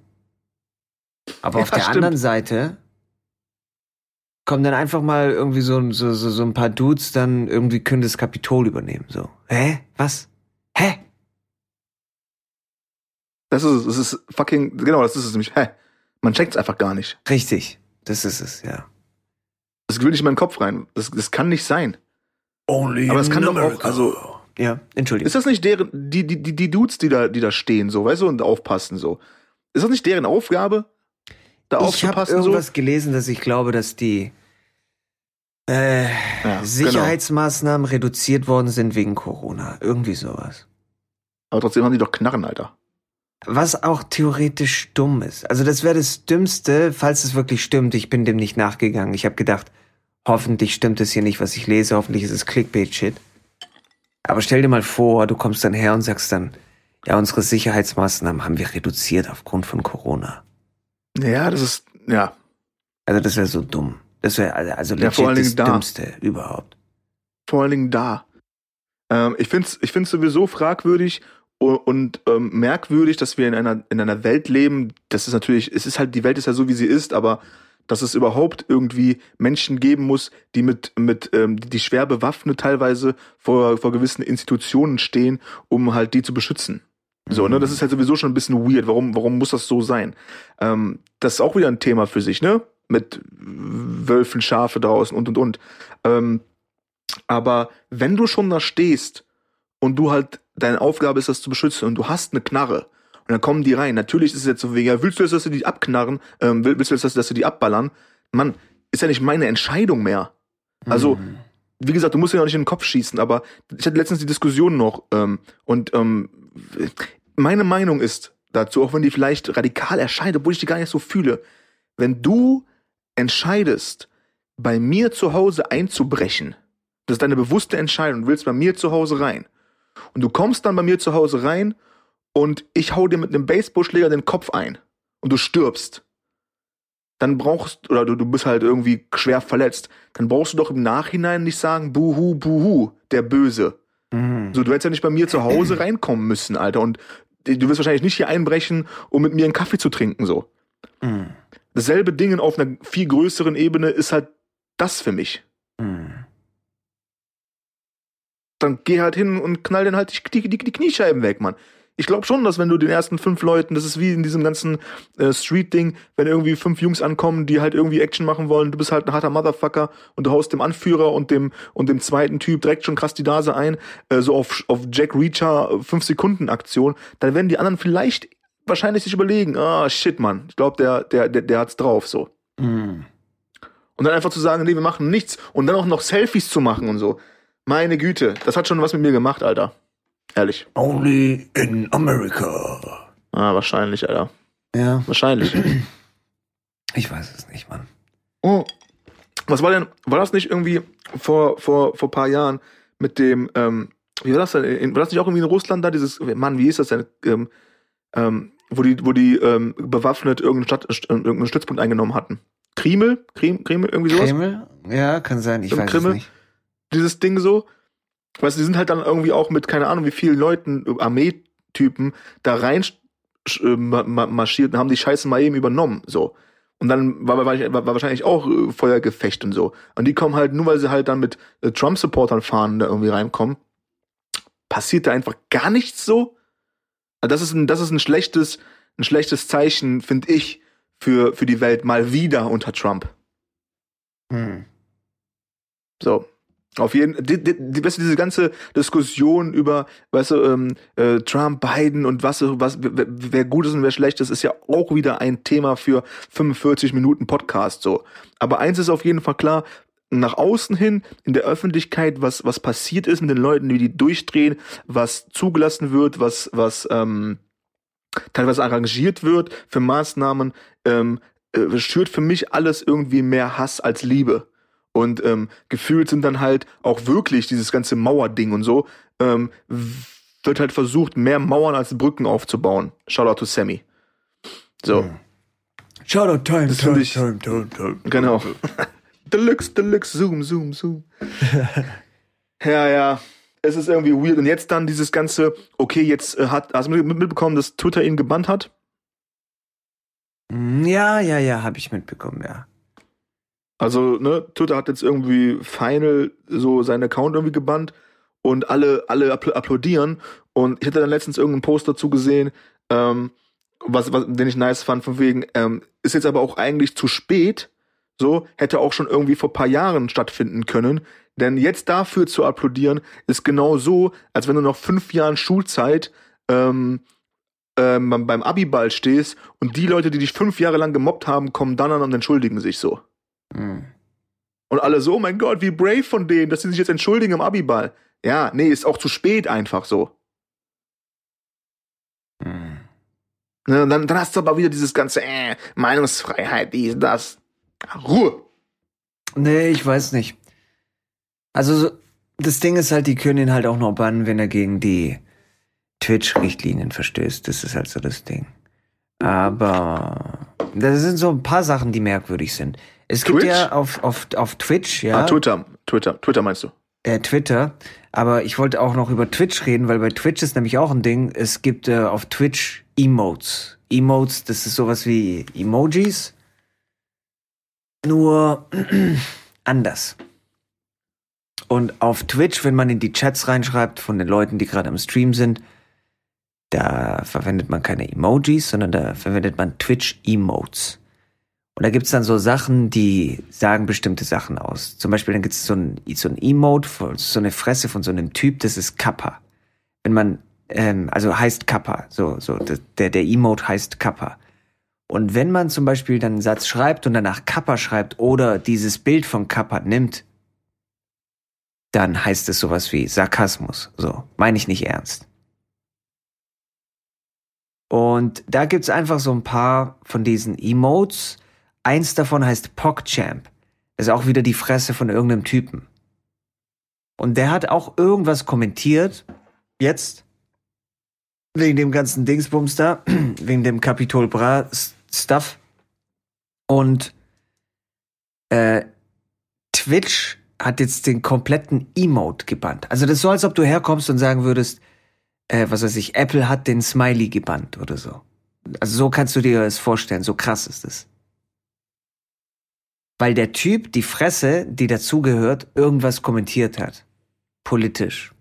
Aber auf Ja, der stimmt. anderen Seite kommen dann einfach mal irgendwie so, so, so, so ein paar Dudes dann irgendwie können das Kapitol übernehmen. So, hä? Was? Hä? Das ist es. Das ist fucking, genau, das ist es nämlich. Hä? Man checkt's einfach gar nicht. Richtig. Das ist es, ja. Das will nicht in meinen Kopf rein. Das, das kann nicht sein. Only Aber es in kann doch auch, America. also, Ja, Entschuldigung. ist das nicht deren, die, die, die, die Dudes, die da, die da stehen, so, weißt du, und aufpassen, so. Ist das nicht deren Aufgabe? Da Ich habe aufzupassen, so? irgendwas gelesen, dass ich glaube, dass die äh, Ja, genau. Sicherheitsmaßnahmen reduziert worden sind wegen Corona. Irgendwie sowas. Aber trotzdem haben die doch Knarren, Alter. Was auch theoretisch dumm ist. Also das wäre das Dümmste, falls es wirklich stimmt. Ich bin dem nicht nachgegangen. Ich habe gedacht, hoffentlich stimmt es hier nicht, was ich lese. Hoffentlich ist es Clickbait-Shit. Aber stell dir mal vor, du kommst dann her und sagst dann, ja, unsere Sicherheitsmaßnahmen haben wir reduziert aufgrund von Corona. Ja, das ist, ja. Also das wäre so dumm. Das wäre also Ja, legit vor allen das da. Dümmste überhaupt. Vor allen Dingen da. Ähm, ich finde es ich find's sowieso fragwürdig und, und ähm, merkwürdig, dass wir in einer, in einer Welt leben. Das ist natürlich, es ist halt, die Welt ist ja so, wie sie ist, aber dass es überhaupt irgendwie Menschen geben muss, die mit, mit ähm, die schwer bewaffnet teilweise vor, vor gewissen Institutionen stehen, um halt die zu beschützen. So, ne, das ist halt sowieso schon ein bisschen weird. Warum, warum muss das so sein? Ähm, das ist auch wieder ein Thema für sich, ne? Mit Wölfen, Schafe draußen und und und. Ähm, aber wenn du schon da stehst und du halt, deine Aufgabe ist, das zu beschützen und du hast eine Knarre und dann kommen die rein. Natürlich ist es jetzt so wegen, ja, willst du jetzt, dass sie die abknarren? Ähm, will- willst du jetzt, dass, dass sie die abballern? Mann, ist ja nicht meine Entscheidung mehr. Also, Mhm. wie gesagt, du musst ja auch nicht in den Kopf schießen, aber ich hatte letztens die Diskussion noch ähm, und ähm, meine Meinung ist dazu, auch wenn die vielleicht radikal erscheint, obwohl ich die gar nicht so fühle, wenn du entscheidest, bei mir zu Hause einzubrechen, das ist deine bewusste Entscheidung, du willst bei mir zu Hause rein und du kommst dann bei mir zu Hause rein und ich hau dir mit einem Baseballschläger den Kopf ein und du stirbst, dann brauchst oder du, du bist halt irgendwie schwer verletzt, dann brauchst du doch im Nachhinein nicht sagen, buhu, buhu, der Böse. So, du hättest ja nicht bei mir zu Hause reinkommen müssen, Alter. Und du wirst wahrscheinlich nicht hier einbrechen, um mit mir einen Kaffee zu trinken, so. Mhm. Dasselbe Ding auf einer viel größeren Ebene ist halt das für mich. Mhm. Dann geh halt hin und knall dann halt die, die, die Kniescheiben weg, Mann. Ich glaube schon, dass wenn du den ersten fünf Leuten, das ist wie in diesem ganzen äh, Street-Ding, wenn irgendwie fünf Jungs ankommen, die halt irgendwie Action machen wollen, du bist halt ein harter Motherfucker und du haust dem Anführer und dem und dem zweiten Typ direkt schon krass die Nase ein, äh, so auf, auf Jack Reacher äh, fünf Sekunden Aktion, dann werden die anderen vielleicht wahrscheinlich sich überlegen, ah shit, Mann, ich glaube, der, der, der, der hat's drauf, so. Mhm. Und dann einfach zu sagen, nee, wir machen nichts und dann auch noch Selfies zu machen und so. Meine Güte, das hat schon was mit mir gemacht, Alter. Ehrlich. Only in America. Ah, wahrscheinlich, Alter. Ja, Wahrscheinlich. ich weiß es nicht, Mann. Oh. Was war denn, war das nicht irgendwie vor, vor, vor paar Jahren mit dem, ähm, wie war das denn? In- War das nicht auch irgendwie in Russland da, dieses, Mann, wie ist das denn? Ähm, ähm, wo die, wo die ähm, bewaffnet irgendeinen, Stadt, st- irgendeinen Stützpunkt eingenommen hatten. Krimel? Krim, Krimel, irgendwie sowas? Kreml? Ja, kann sein, ich Im weiß Kreml? es nicht. Dieses Ding so. Weißt du, die sind halt dann irgendwie auch mit, keine Ahnung, wie vielen Leuten, äh, Armeetypen, da rein äh, ma- ma- marschiert und haben die Scheiße mal eben übernommen, so. Und dann war, war, war wahrscheinlich auch äh, Feuergefecht und so. Und die kommen halt, nur weil sie halt dann mit Trump-Supportern fahren, da irgendwie reinkommen, passiert da einfach gar nichts so. Also Das ist ein, das ist ein schlechtes, ein schlechtes Zeichen, finde ich, für, für die Welt mal wieder unter Trump. Hm. So. Auf jeden die, die, die, weißt du, diese ganze Diskussion über, weißt du, ähm, äh, Trump, Biden und was, was, wer, wer gut ist und wer schlecht ist, ist ja auch wieder ein Thema für 45 Minuten Podcast, so. Aber eins ist auf jeden Fall klar, nach außen hin, in der Öffentlichkeit, was, was passiert ist mit den Leuten, wie die durchdrehen, was zugelassen wird, was, was, ähm, teilweise arrangiert wird für Maßnahmen, ähm, äh, schürt für mich alles irgendwie mehr Hass als Liebe. Und ähm, gefühlt sind dann halt auch wirklich dieses ganze Mauerding und so, ähm, wird halt versucht, mehr Mauern als Brücken aufzubauen. Shoutout to Sammy. So, Shoutout Time, das finde ich, Time, time, time. genau. Deluxe, Deluxe, Zoom, Zoom, Zoom. ja, ja. Es ist irgendwie weird. Und jetzt dann dieses ganze, okay, jetzt äh, hat, hast du mit- mitbekommen, dass Twitter ihn gebannt hat? Ja, ja, ja, habe ich mitbekommen, ja. Also, ne, Twitter hat jetzt irgendwie Final so seinen Account irgendwie gebannt und alle, alle appl applaudieren. Und ich hatte dann letztens irgendeinen Post dazu gesehen, ähm, was, was, den ich nice fand, von wegen, ähm, ist jetzt aber auch eigentlich zu spät, so, hätte auch schon irgendwie vor paar Jahren stattfinden können. Denn jetzt dafür zu applaudieren, ist genau so, als wenn du noch fünf Jahren Schulzeit ähm, ähm, beim Abiball stehst und die Leute, die dich fünf Jahre lang gemobbt haben, kommen dann an und entschuldigen sich so. Hm. Und alle so, oh mein Gott, wie brave von denen, dass sie sich jetzt entschuldigen im Abiball. Ja, nee, ist auch zu spät einfach so. Hm. Ne, dann, dann hast du aber wieder dieses ganze äh, Meinungsfreiheit, dies, das. Ruhe. Nee, ich weiß nicht. Also, so- das Ding ist halt, die können ihn halt auch noch bannen, wenn er gegen die Twitch-Richtlinien verstößt. Das ist halt so das Ding. Aber das sind so ein paar Sachen, die merkwürdig sind. Es gibt Twitch? ja auf, auf, auf Twitch, ja, Ah, Twitter, Twitter, Twitter meinst du? äh, Twitter, aber ich wollte auch noch über Twitch reden, weil bei Twitch ist nämlich auch ein Ding, es gibt äh, auf Twitch Emotes. Emotes, das ist sowas wie Emojis, nur anders. Und auf Twitch, wenn man in die Chats reinschreibt von den Leuten, die gerade am Stream sind, da verwendet man keine Emojis, sondern da verwendet man Twitch-Emotes. Und da gibt's dann so Sachen, die sagen bestimmte Sachen aus. Zum Beispiel, dann gibt's so ein, so ein Emote, von- so eine Fresse von so einem Typ, das ist Kappa. Wenn man, ähm, also heißt Kappa, so, so, der, der Emote heißt Kappa. Und wenn man zum Beispiel dann einen Satz schreibt und danach Kappa schreibt oder dieses Bild von Kappa nimmt, dann heißt es sowas wie Sarkasmus. So, meine ich nicht ernst. Und da gibt's einfach so ein paar von diesen Emotes. Eins davon heißt PogChamp. Das ist auch wieder die Fresse von irgendeinem Typen. Und der hat auch irgendwas kommentiert. Jetzt. Wegen dem ganzen Dingsbums da. wegen dem Capitol Bra Stuff. Und äh, Twitch hat jetzt den kompletten Emote gebannt. Also das ist so, als ob du herkommst und sagen würdest, äh, was weiß ich, Apple hat den Smiley gebannt oder so. Also so kannst du dir das vorstellen, so krass ist es. Weil der Typ die Fresse, die dazugehört, irgendwas kommentiert hat. Politisch.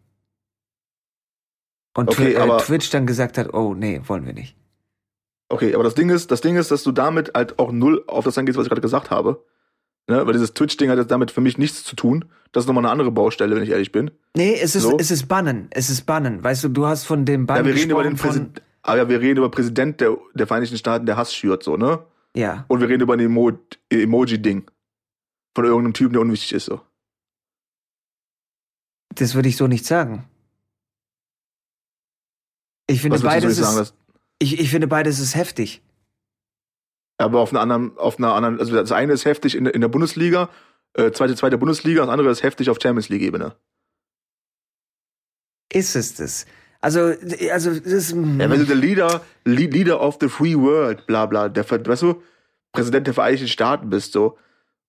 Und Okay, äh, Twitch dann gesagt hat, oh nee, wollen wir nicht. Okay, aber das Ding ist, das Ding ist, dass du damit halt auch null auf das angehst, was ich gerade gesagt habe. Ne? Weil dieses Twitch-Ding hat jetzt damit für mich nichts zu tun. Das ist nochmal eine andere Baustelle, wenn ich ehrlich bin. Nee, es ist, So? es ist Bannen. Es ist Bannen. Weißt du, du hast von dem Bann Ja, wir reden über den von, aber ja, wir reden über Präsident der, der Vereinigten Staaten, der Hass schürt, so, ne? Ja. Und wir reden über ein Emo Emoji-Ding. Von irgendeinem Typen, der unwichtig ist, so. Das würde ich so nicht sagen. Ich finde Was beides sagen? ist, Das, ich, ich finde beides ist heftig. aber auf einer anderen, auf einer anderen, also das eine ist heftig in, der- in der Bundesliga, äh, zweite, zweite Bundesliga, das andere ist heftig auf Champions League-Ebene. Ist es das? Also, also das ist, Ja, wenn du der Leader, Le- Leader of the Free World, bla bla, der, weißt du, Präsident der Vereinigten Staaten bist, so.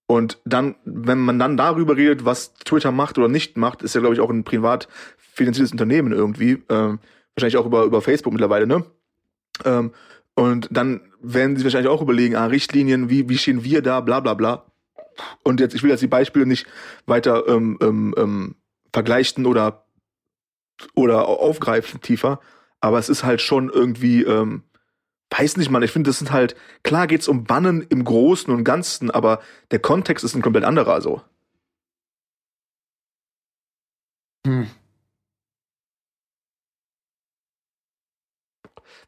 Und dann, wenn man dann darüber redet, was Twitter macht oder nicht macht, ist ja, glaube ich, auch ein privat finanziertes Unternehmen irgendwie. Ähm, wahrscheinlich auch über, über Facebook mittlerweile, ne? Ähm, und dann werden sie wahrscheinlich auch überlegen, ah, Richtlinien, wie, wie stehen wir da, bla bla bla. Und jetzt, ich will jetzt die Beispiele nicht weiter ähm, ähm, ähm, vergleichen oder, oder aufgreifen tiefer, aber es ist halt schon irgendwie, ähm, weiß nicht, man, ich finde, das sind halt, klar geht's um Bannen im Großen und Ganzen, aber der Kontext ist ein komplett anderer, so. hm.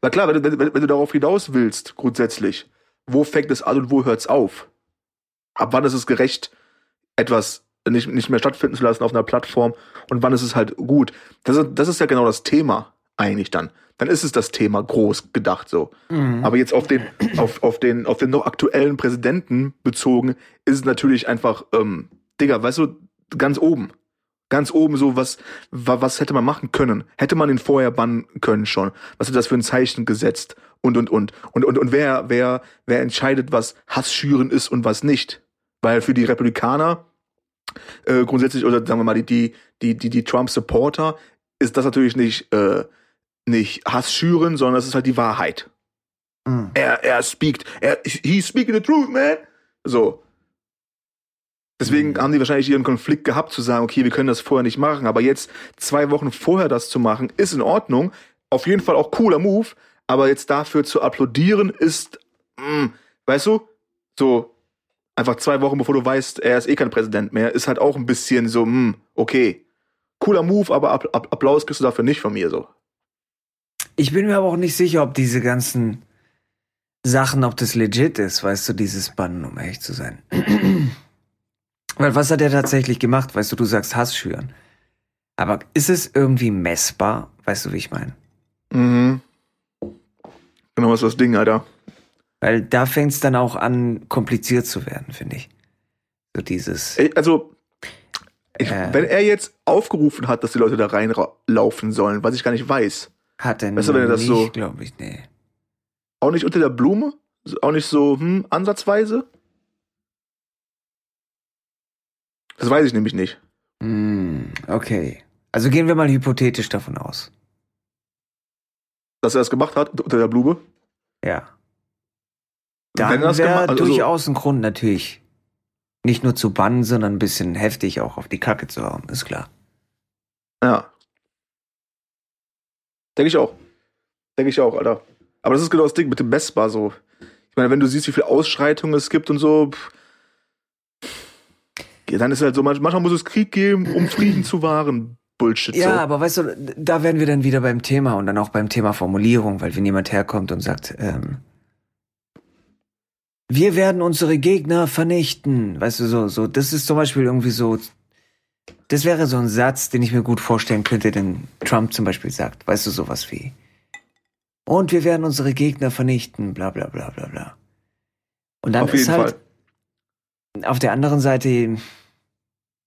Na klar, wenn du, wenn, wenn du darauf hinaus willst, grundsätzlich, wo fängt es an und wo hört's auf? Ab wann ist es gerecht, etwas nicht, nicht mehr stattfinden zu lassen auf einer Plattform und wann ist es halt gut? Das ist, das ist ja genau das Thema eigentlich dann. Dann ist es das Thema groß gedacht so. Mhm. Aber jetzt auf den, auf, auf den, auf den noch aktuellen Präsidenten bezogen, ist es natürlich einfach, ähm, Digga, weißt du, ganz oben. Ganz oben so, was, wa- was hätte man machen können? Hätte man ihn vorher bannen können schon? Was hat das für ein Zeichen gesetzt? Und, und, und. Und, und, und wer, wer, wer entscheidet, was Hass schüren ist und was nicht? Weil für die Republikaner, äh, grundsätzlich, oder sagen wir mal, die, die, die, die, Trump-Supporter, ist das natürlich nicht, äh, nicht Hass schüren, sondern es ist halt die Wahrheit Mhm. er, er speakt, er, he's speaking the truth, man. So. Deswegen Mhm. haben die wahrscheinlich ihren Konflikt gehabt, zu sagen, okay, wir können das vorher nicht machen, aber jetzt zwei Wochen vorher das zu machen, ist in Ordnung. Auf jeden Fall auch cooler Move, aber jetzt dafür zu applaudieren ist, mm, weißt du, so einfach zwei Wochen bevor du weißt, er ist eh kein Präsident mehr, ist halt auch ein bisschen so, mm, okay. Cooler Move, aber App App Applaus kriegst du dafür nicht von mir, so. Ich bin mir aber auch nicht sicher, ob diese ganzen Sachen, ob das legit ist, weißt du, dieses Bannen, um ehrlich zu sein. Weil was hat er tatsächlich gemacht? Weißt du, du sagst Hass schüren. Aber ist es irgendwie messbar? Weißt du, wie ich meine? Mhm. Genau, was ist das Ding, Alter. Weil da fängt es dann auch an, kompliziert zu werden, finde ich. So dieses. Also, ich, Äh. wenn er jetzt aufgerufen hat, dass die Leute da reinlaufen sollen, was ich gar nicht weiß, Hat er Weißt du, wenn er das nicht, so- glaube ich, nee. auch nicht unter der Blume, auch nicht so, hm, ansatzweise. Das weiß ich nämlich nicht. Hm, okay. Also gehen wir mal hypothetisch davon aus. Dass er das gemacht hat, unter der Blume. Ja. Dann das wäre also- durchaus ein Grund natürlich, nicht nur zu bannen, sondern ein bisschen heftig auch auf die Kacke zu hauen, ist klar. Ja. Denke ich auch. Denke ich auch, Alter. Aber das ist genau das Ding mit dem Messbar so. Ich meine, wenn du siehst, wie viele Ausschreitungen es gibt und so, pff, dann ist halt so, manch- manchmal muss es Krieg geben, um Frieden zu wahren. Bullshit. Ja, so. aber weißt du, da wären wir dann wieder beim Thema und dann auch beim Thema Formulierung, weil wenn jemand herkommt und sagt, ähm, wir werden unsere Gegner vernichten, weißt du, so, so, das ist zum Beispiel irgendwie so, das wäre so ein Satz, den ich mir gut vorstellen könnte, den Trump zum Beispiel sagt, weißt du, sowas wie, und wir werden unsere Gegner vernichten, bla, bla, bla, bla, bla. Und dann Auf ist halt auf der anderen Seite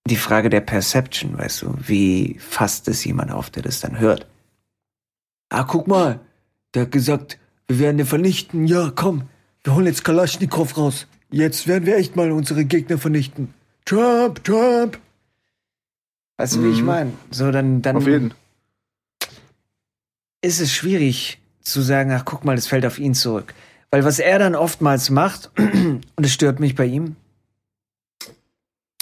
die Frage der Perception, weißt du, wie fasst es jemand auf, der das dann hört? Ah, guck mal, der hat gesagt, wir werden den vernichten. Ja, komm, wir holen jetzt Kalaschnikow raus. Jetzt werden wir echt mal unsere Gegner vernichten. Trump, Trump. Weißt du, wie ich Mhm. meine? So, dann, dann Auf jeden. ist es schwierig zu sagen, ach guck mal, das fällt auf ihn zurück. Weil was er dann oftmals macht, und es stört mich bei ihm,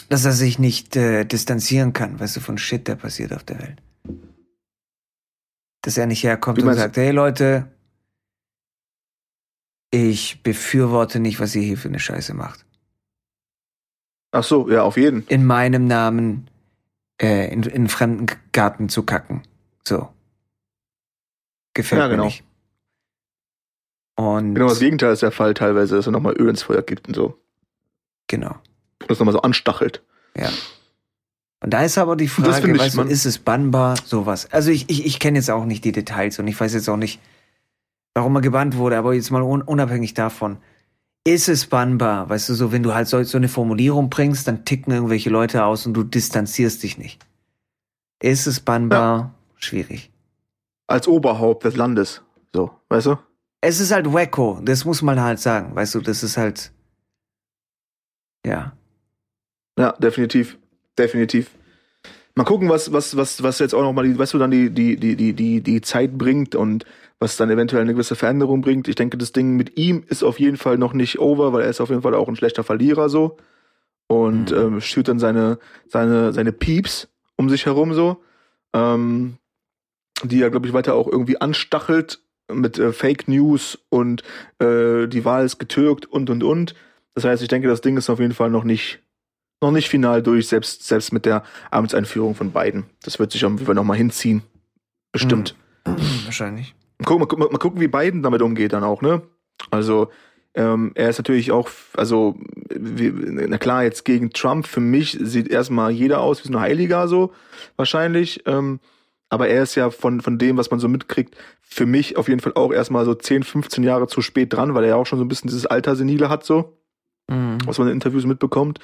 dass er sich nicht äh, distanzieren kann, weißt du, von Shit, der passiert auf der Welt. Dass er nicht herkommt und sagt, hey Leute, ich befürworte nicht, was ihr hier für eine Scheiße macht. Ach so, ja, auf jeden. In meinem Namen äh, in, in fremden Garten zu kacken. So. Gefällt Ja, genau. mir nicht. Und Genau das Gegenteil ist der Fall teilweise, dass er nochmal Öl ins Feuer gibt und so. genau. Und das nochmal so anstachelt. Ja. Und da ist aber die Frage, ich, weißt du, ist es bannbar, sowas? Also ich, ich, ich kenne jetzt auch nicht die Details und ich weiß jetzt auch nicht, warum er gebannt wurde, aber jetzt mal un unabhängig davon. Ist es bannbar? Weißt du, so, wenn du halt so, so eine Formulierung bringst, dann ticken irgendwelche Leute aus und du distanzierst dich nicht. Ist es bannbar? Schwierig. Als Oberhaupt des Landes. So, weißt du? Es ist halt wacko, das muss man halt sagen. Weißt du, das ist halt. Ja. Ja, definitiv. Definitiv. Mal gucken, was, was, was, was jetzt auch nochmal die, weißt du, dann die, die, die, die, die, die Zeit bringt und was dann eventuell eine gewisse Veränderung bringt. Ich denke, das Ding mit ihm ist auf jeden Fall noch nicht over, weil er ist auf jeden Fall auch ein schlechter Verlierer so. Und Mhm. ähm, schürt dann seine, seine, seine Pieps um sich herum so. Ähm, die er, glaube ich, weiter auch irgendwie anstachelt mit äh, Fake News und äh, die Wahl ist getürkt und und und. Das heißt, ich denke, das Ding ist auf jeden Fall noch nicht noch nicht final durch, selbst, selbst mit der Amtseinführung von Biden. Das wird sich auf jeden Fall nochmal hinziehen. Bestimmt. Wahrscheinlich. Mal, gucken, mal, mal gucken, wie Biden damit umgeht dann auch, ne? Also, ähm, er ist natürlich auch, also, wie, na klar, jetzt gegen Trump, für mich sieht erstmal jeder aus wie so ein Heiliger, so, wahrscheinlich. Ähm, aber er ist ja von, von dem, was man so mitkriegt, für mich auf jeden Fall auch erstmal so 10, 15 Jahre zu spät dran, weil er ja auch schon so ein bisschen dieses Alter senile hat, so Mhm. was man in Interviews mitbekommt.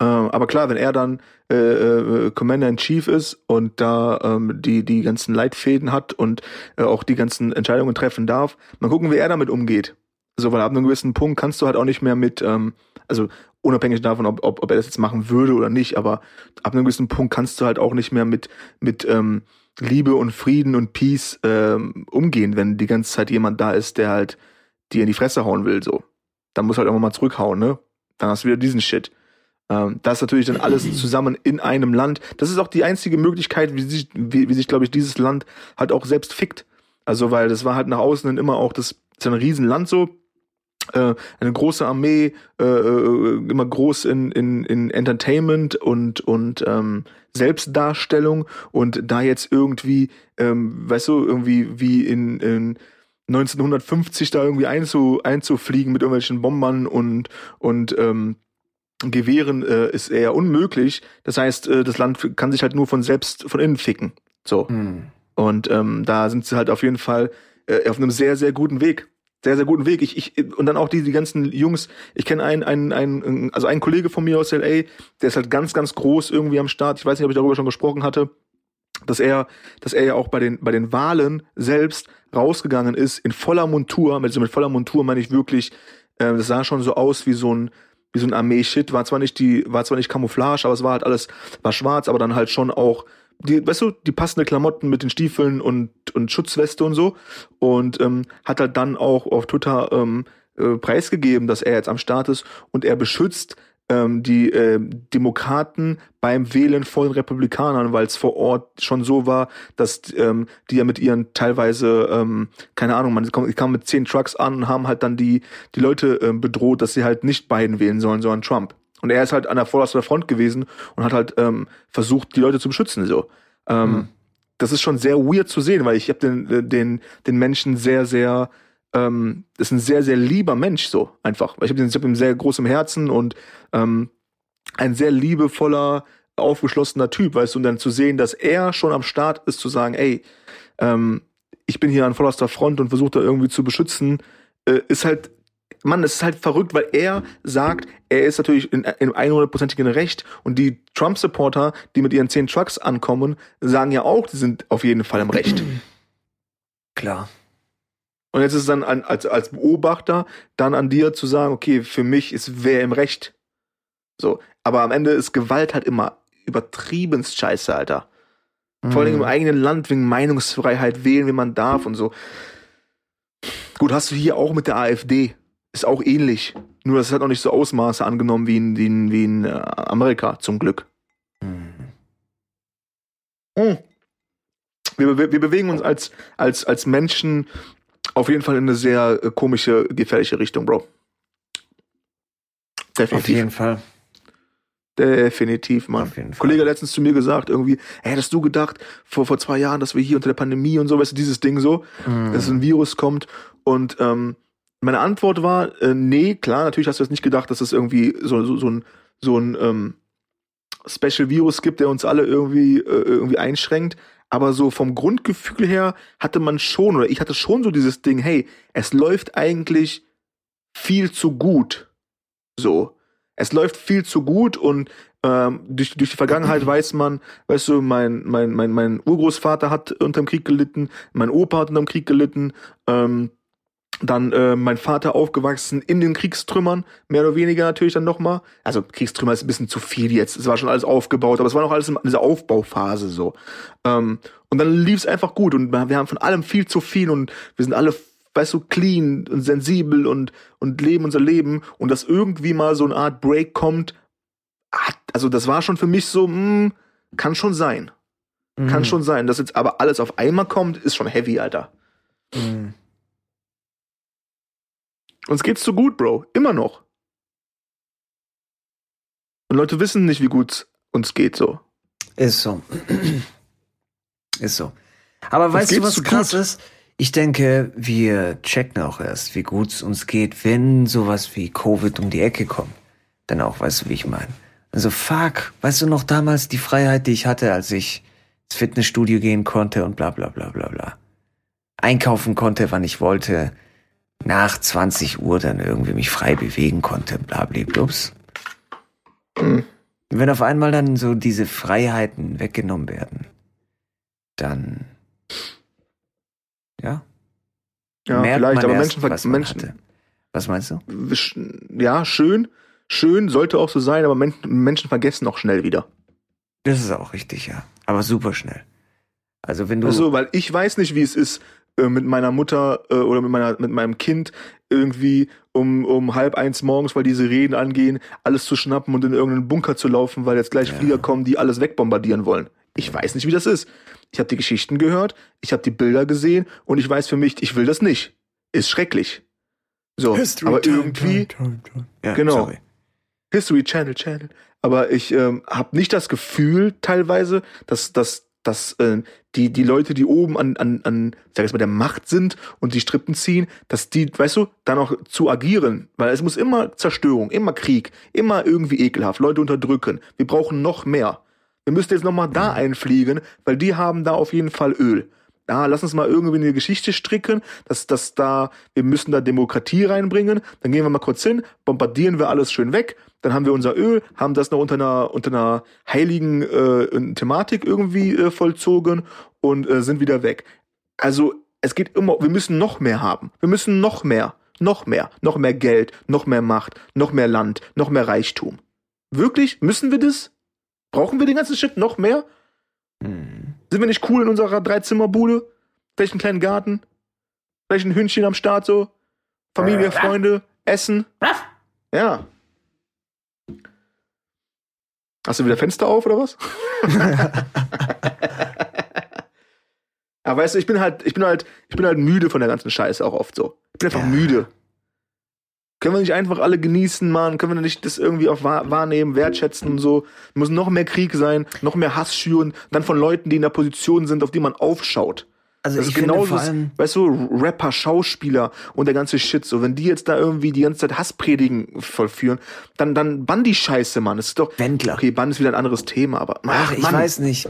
Ähm, aber klar, wenn er dann äh, äh, Commander in Chief ist und da ähm, die die ganzen Leitfäden hat und äh, auch die ganzen Entscheidungen treffen darf, mal gucken, wie er damit umgeht. So, weil ab einem gewissen Punkt kannst du halt auch nicht mehr mit, ähm, also unabhängig davon, ob, ob, ob er das jetzt machen würde oder nicht, aber ab einem gewissen Punkt kannst du halt auch nicht mehr mit mit ähm, Liebe und Frieden und Peace ähm, umgehen, wenn die ganze Zeit jemand da ist, der halt dir in die Fresse hauen will, so. Dann muss halt auch mal zurückhauen, ne? Dann hast du wieder diesen Shit. Ähm, das ist natürlich dann alles zusammen in einem Land. Das ist auch die einzige Möglichkeit, wie sich, wie, wie sich glaube ich, dieses Land halt auch selbst fickt. Also, weil das war halt nach außen dann immer auch, das ist ein Riesenland so, äh, eine große Armee, äh, äh, immer groß in, in, in Entertainment und, und ähm, Selbstdarstellung und da jetzt irgendwie, ähm, weißt du, irgendwie wie in, in 1950 da irgendwie einzu, einzufliegen mit irgendwelchen Bombern und, und ähm, Gewehren äh, ist eher unmöglich. Das heißt, äh, das Land kann sich halt nur von selbst von innen ficken. So. Mhm. Und ähm, da sind sie halt auf jeden Fall äh, auf einem sehr, sehr guten Weg. Sehr, sehr guten Weg. Ich, ich, und dann auch die, die ganzen Jungs, ich kenne einen, einen, einen, also einen Kollege von mir aus LA, der ist halt ganz, ganz groß irgendwie am Start. Ich weiß nicht, ob ich darüber schon gesprochen hatte, dass er, dass er ja auch bei den, bei den Wahlen selbst rausgegangen ist in voller Montur. Also mit voller Montur meine ich wirklich, äh, das sah schon so aus wie so ein, wie so ein Armee-Shit. War zwar nicht die, war zwar nicht Camouflage, aber es war halt alles, war schwarz, aber dann halt schon auch die, weißt du, die passende Klamotten mit den Stiefeln und, und Schutzweste und so. Und ähm, hat halt dann auch auf Twitter ähm, äh, preisgegeben, dass er jetzt am Start ist und er beschützt ähm, die äh, Demokraten beim Wählen von Republikanern, weil es vor Ort schon so war, dass ähm, die ja mit ihren teilweise, ähm, keine Ahnung, man kam, kam mit zehn Trucks an und haben halt dann die, die Leute ähm, bedroht, dass sie halt nicht Biden wählen sollen, sondern Trump. Und er ist halt an der vordersten Front gewesen und hat halt ähm, versucht, die Leute zu beschützen. So. Ähm, Mhm. Das ist schon sehr weird zu sehen, weil ich habe den, äh, den, den Menschen sehr, sehr, ähm, das ist ein sehr, sehr lieber Mensch so einfach. Ich habe hab ihn sehr groß im Herzen und ähm, ein sehr liebevoller, aufgeschlossener Typ, weißt du, und dann zu sehen, dass er schon am Start ist, zu sagen, ey, ähm, ich bin hier an vorderster Front und versuche da irgendwie zu beschützen, äh, ist halt, Mann, es ist halt verrückt, weil er sagt, er ist natürlich in, in 100%igen Recht und die Trump-Supporter, die mit ihren zehn Trucks ankommen, sagen ja auch, die sind auf jeden Fall im Recht. Klar. Und jetzt ist es dann an, als, als Beobachter dann an dir zu sagen, okay, für mich ist wer im Recht. So. Aber am Ende ist Gewalt halt immer übertriebenst scheiße, Alter. Vor allem im eigenen Land wegen Meinungsfreiheit wählen, wie man darf und so. Gut, hast du hier auch mit der AfD. Ist auch ähnlich. Nur das hat noch nicht so Ausmaße angenommen wie in, wie in, wie in äh, Amerika, zum Glück. Mm. Wir, be- wir bewegen uns als, als, als Menschen auf jeden Fall in eine sehr äh, komische, gefährliche Richtung, Bro. Auf Definitiv. jeden Fall. Definitiv, Mann. Auf Fall. Kollege hat letztens zu mir gesagt, irgendwie, hey, hättest du gedacht, vor, vor zwei Jahren, dass wir hier unter der Pandemie und so, weißt du, dieses Ding so, Mhm. dass ein Virus kommt. Und ähm, meine Antwort war, äh, nee, klar, natürlich hast du jetzt nicht gedacht, dass es irgendwie so, so, so ein, so ein ähm, Special Virus gibt, der uns alle irgendwie, äh, irgendwie einschränkt. Aber so vom Grundgefühl her hatte man schon, oder ich hatte schon so dieses Ding, hey, es läuft eigentlich viel zu gut. So. Es läuft viel zu gut und ähm, durch, durch die Vergangenheit weiß man, weißt du, mein, mein, mein, mein Urgroßvater hat unterm Krieg gelitten, mein Opa hat unterm Krieg gelitten, ähm, dann äh, mein Vater aufgewachsen in den Kriegstrümmern, mehr oder weniger natürlich dann nochmal. Also Kriegstrümmer ist ein bisschen zu viel jetzt. Es war schon alles aufgebaut, aber es war noch alles in dieser Aufbauphase so. Ähm, und dann lief es einfach gut und wir haben von allem viel zu viel und wir sind alle, weißt du, clean und sensibel und, und leben unser Leben und dass irgendwie mal so eine Art Break kommt, hat, also das war schon für mich so, mh, kann schon sein. Kann Mhm. schon sein. Dass jetzt aber alles auf einmal kommt, ist schon heavy, Alter. Mhm. Uns geht's zu gut, Bro. Immer noch. Und Leute wissen nicht, wie gut uns geht so. Ist so. ist so. Aber Uns weißt du, was so krass gut. ist? Ich denke, wir checken auch erst, wie gut es uns geht, wenn sowas wie Covid um die Ecke kommt. Dann auch, weißt du, wie ich meine. Also fuck, weißt du noch damals die Freiheit, die ich hatte, als ich ins Fitnessstudio gehen konnte und bla bla bla bla bla. Einkaufen konnte, wann ich wollte. Nach 20 Uhr dann irgendwie mich frei bewegen konnte, bla bla blups. Mhm. Wenn auf einmal dann so diese Freiheiten weggenommen werden, dann ja, Ja, merkt vielleicht, aber erst, Menschen, was Menschen. Was meinst du? ja, schön, schön, sollte auch so sein, aber Men Menschen vergessen auch schnell wieder. Das ist auch richtig, ja. Aber super schnell. Also wenn du Also, weil ich weiß nicht, wie es ist, äh, mit meiner Mutter äh, oder mit meiner mit meinem Kind irgendwie um um halb eins morgens, weil diese Reden angehen, alles zu schnappen und in irgendeinen Bunker zu laufen, weil jetzt gleich Ja. Flieger kommen, die alles wegbombardieren wollen. Ich weiß nicht, wie das ist. Ich habe die Geschichten gehört, ich habe die Bilder gesehen und ich weiß für mich, ich will das nicht. Ist schrecklich. So, aber irgendwie ja, genau. sorry. History Channel Channel. Aber ich ähm, habe nicht das Gefühl teilweise, dass, dass, dass äh, die, die Leute, die oben an, an, an, sag ich mal, der Macht sind und die Strippen ziehen, dass die, weißt du, dann auch zu agieren. Weil es muss immer Zerstörung, immer Krieg, immer irgendwie ekelhaft, Leute unterdrücken. Wir brauchen noch mehr. Wir müssen jetzt noch mal da einfliegen, weil die haben da auf jeden Fall Öl. Ja, lass uns mal irgendwie eine Geschichte stricken, dass, dass da, wir müssen da Demokratie reinbringen, dann gehen wir mal kurz hin, bombardieren wir alles schön weg, dann haben wir unser Öl, haben das noch unter einer, unter einer heiligen äh, Thematik irgendwie äh, vollzogen und äh, sind wieder weg. Also es geht immer, wir müssen noch mehr haben. Wir müssen noch mehr, noch mehr, noch mehr Geld, noch mehr Macht, noch mehr Land, noch mehr Reichtum. Wirklich? Müssen wir das? Brauchen wir den ganzen Shit noch mehr? Hm. Sind wir nicht cool in unserer Dreizimmerbude? Vielleicht einen kleinen Garten? Vielleicht ein Hündchen am Start so? Familie, Freunde, Essen? Ja. Hast du wieder Fenster auf oder was? Aber weißt du, ich bin halt, ich bin halt, ich bin halt müde von der ganzen Scheiße auch oft so. Ich bin einfach Ja. müde. Können wir nicht einfach alle genießen, Mann? Können wir nicht das irgendwie auch wahr, wahrnehmen, wertschätzen und so? Muss noch mehr Krieg sein, noch mehr Hass schüren, dann von Leuten, die in der Position sind, auf die man aufschaut. Also Das ich ist finde genauso, vor allem, weißt du, Rapper, Schauspieler und der ganze Shit so. Wenn die jetzt da irgendwie die ganze Zeit Hasspredigen vollführen, dann, dann bann die Scheiße, Mann. Das ist doch, Wendler. okay, Bann ist wieder ein anderes Thema, aber, Ach, ach, ich Mann. weiß nicht.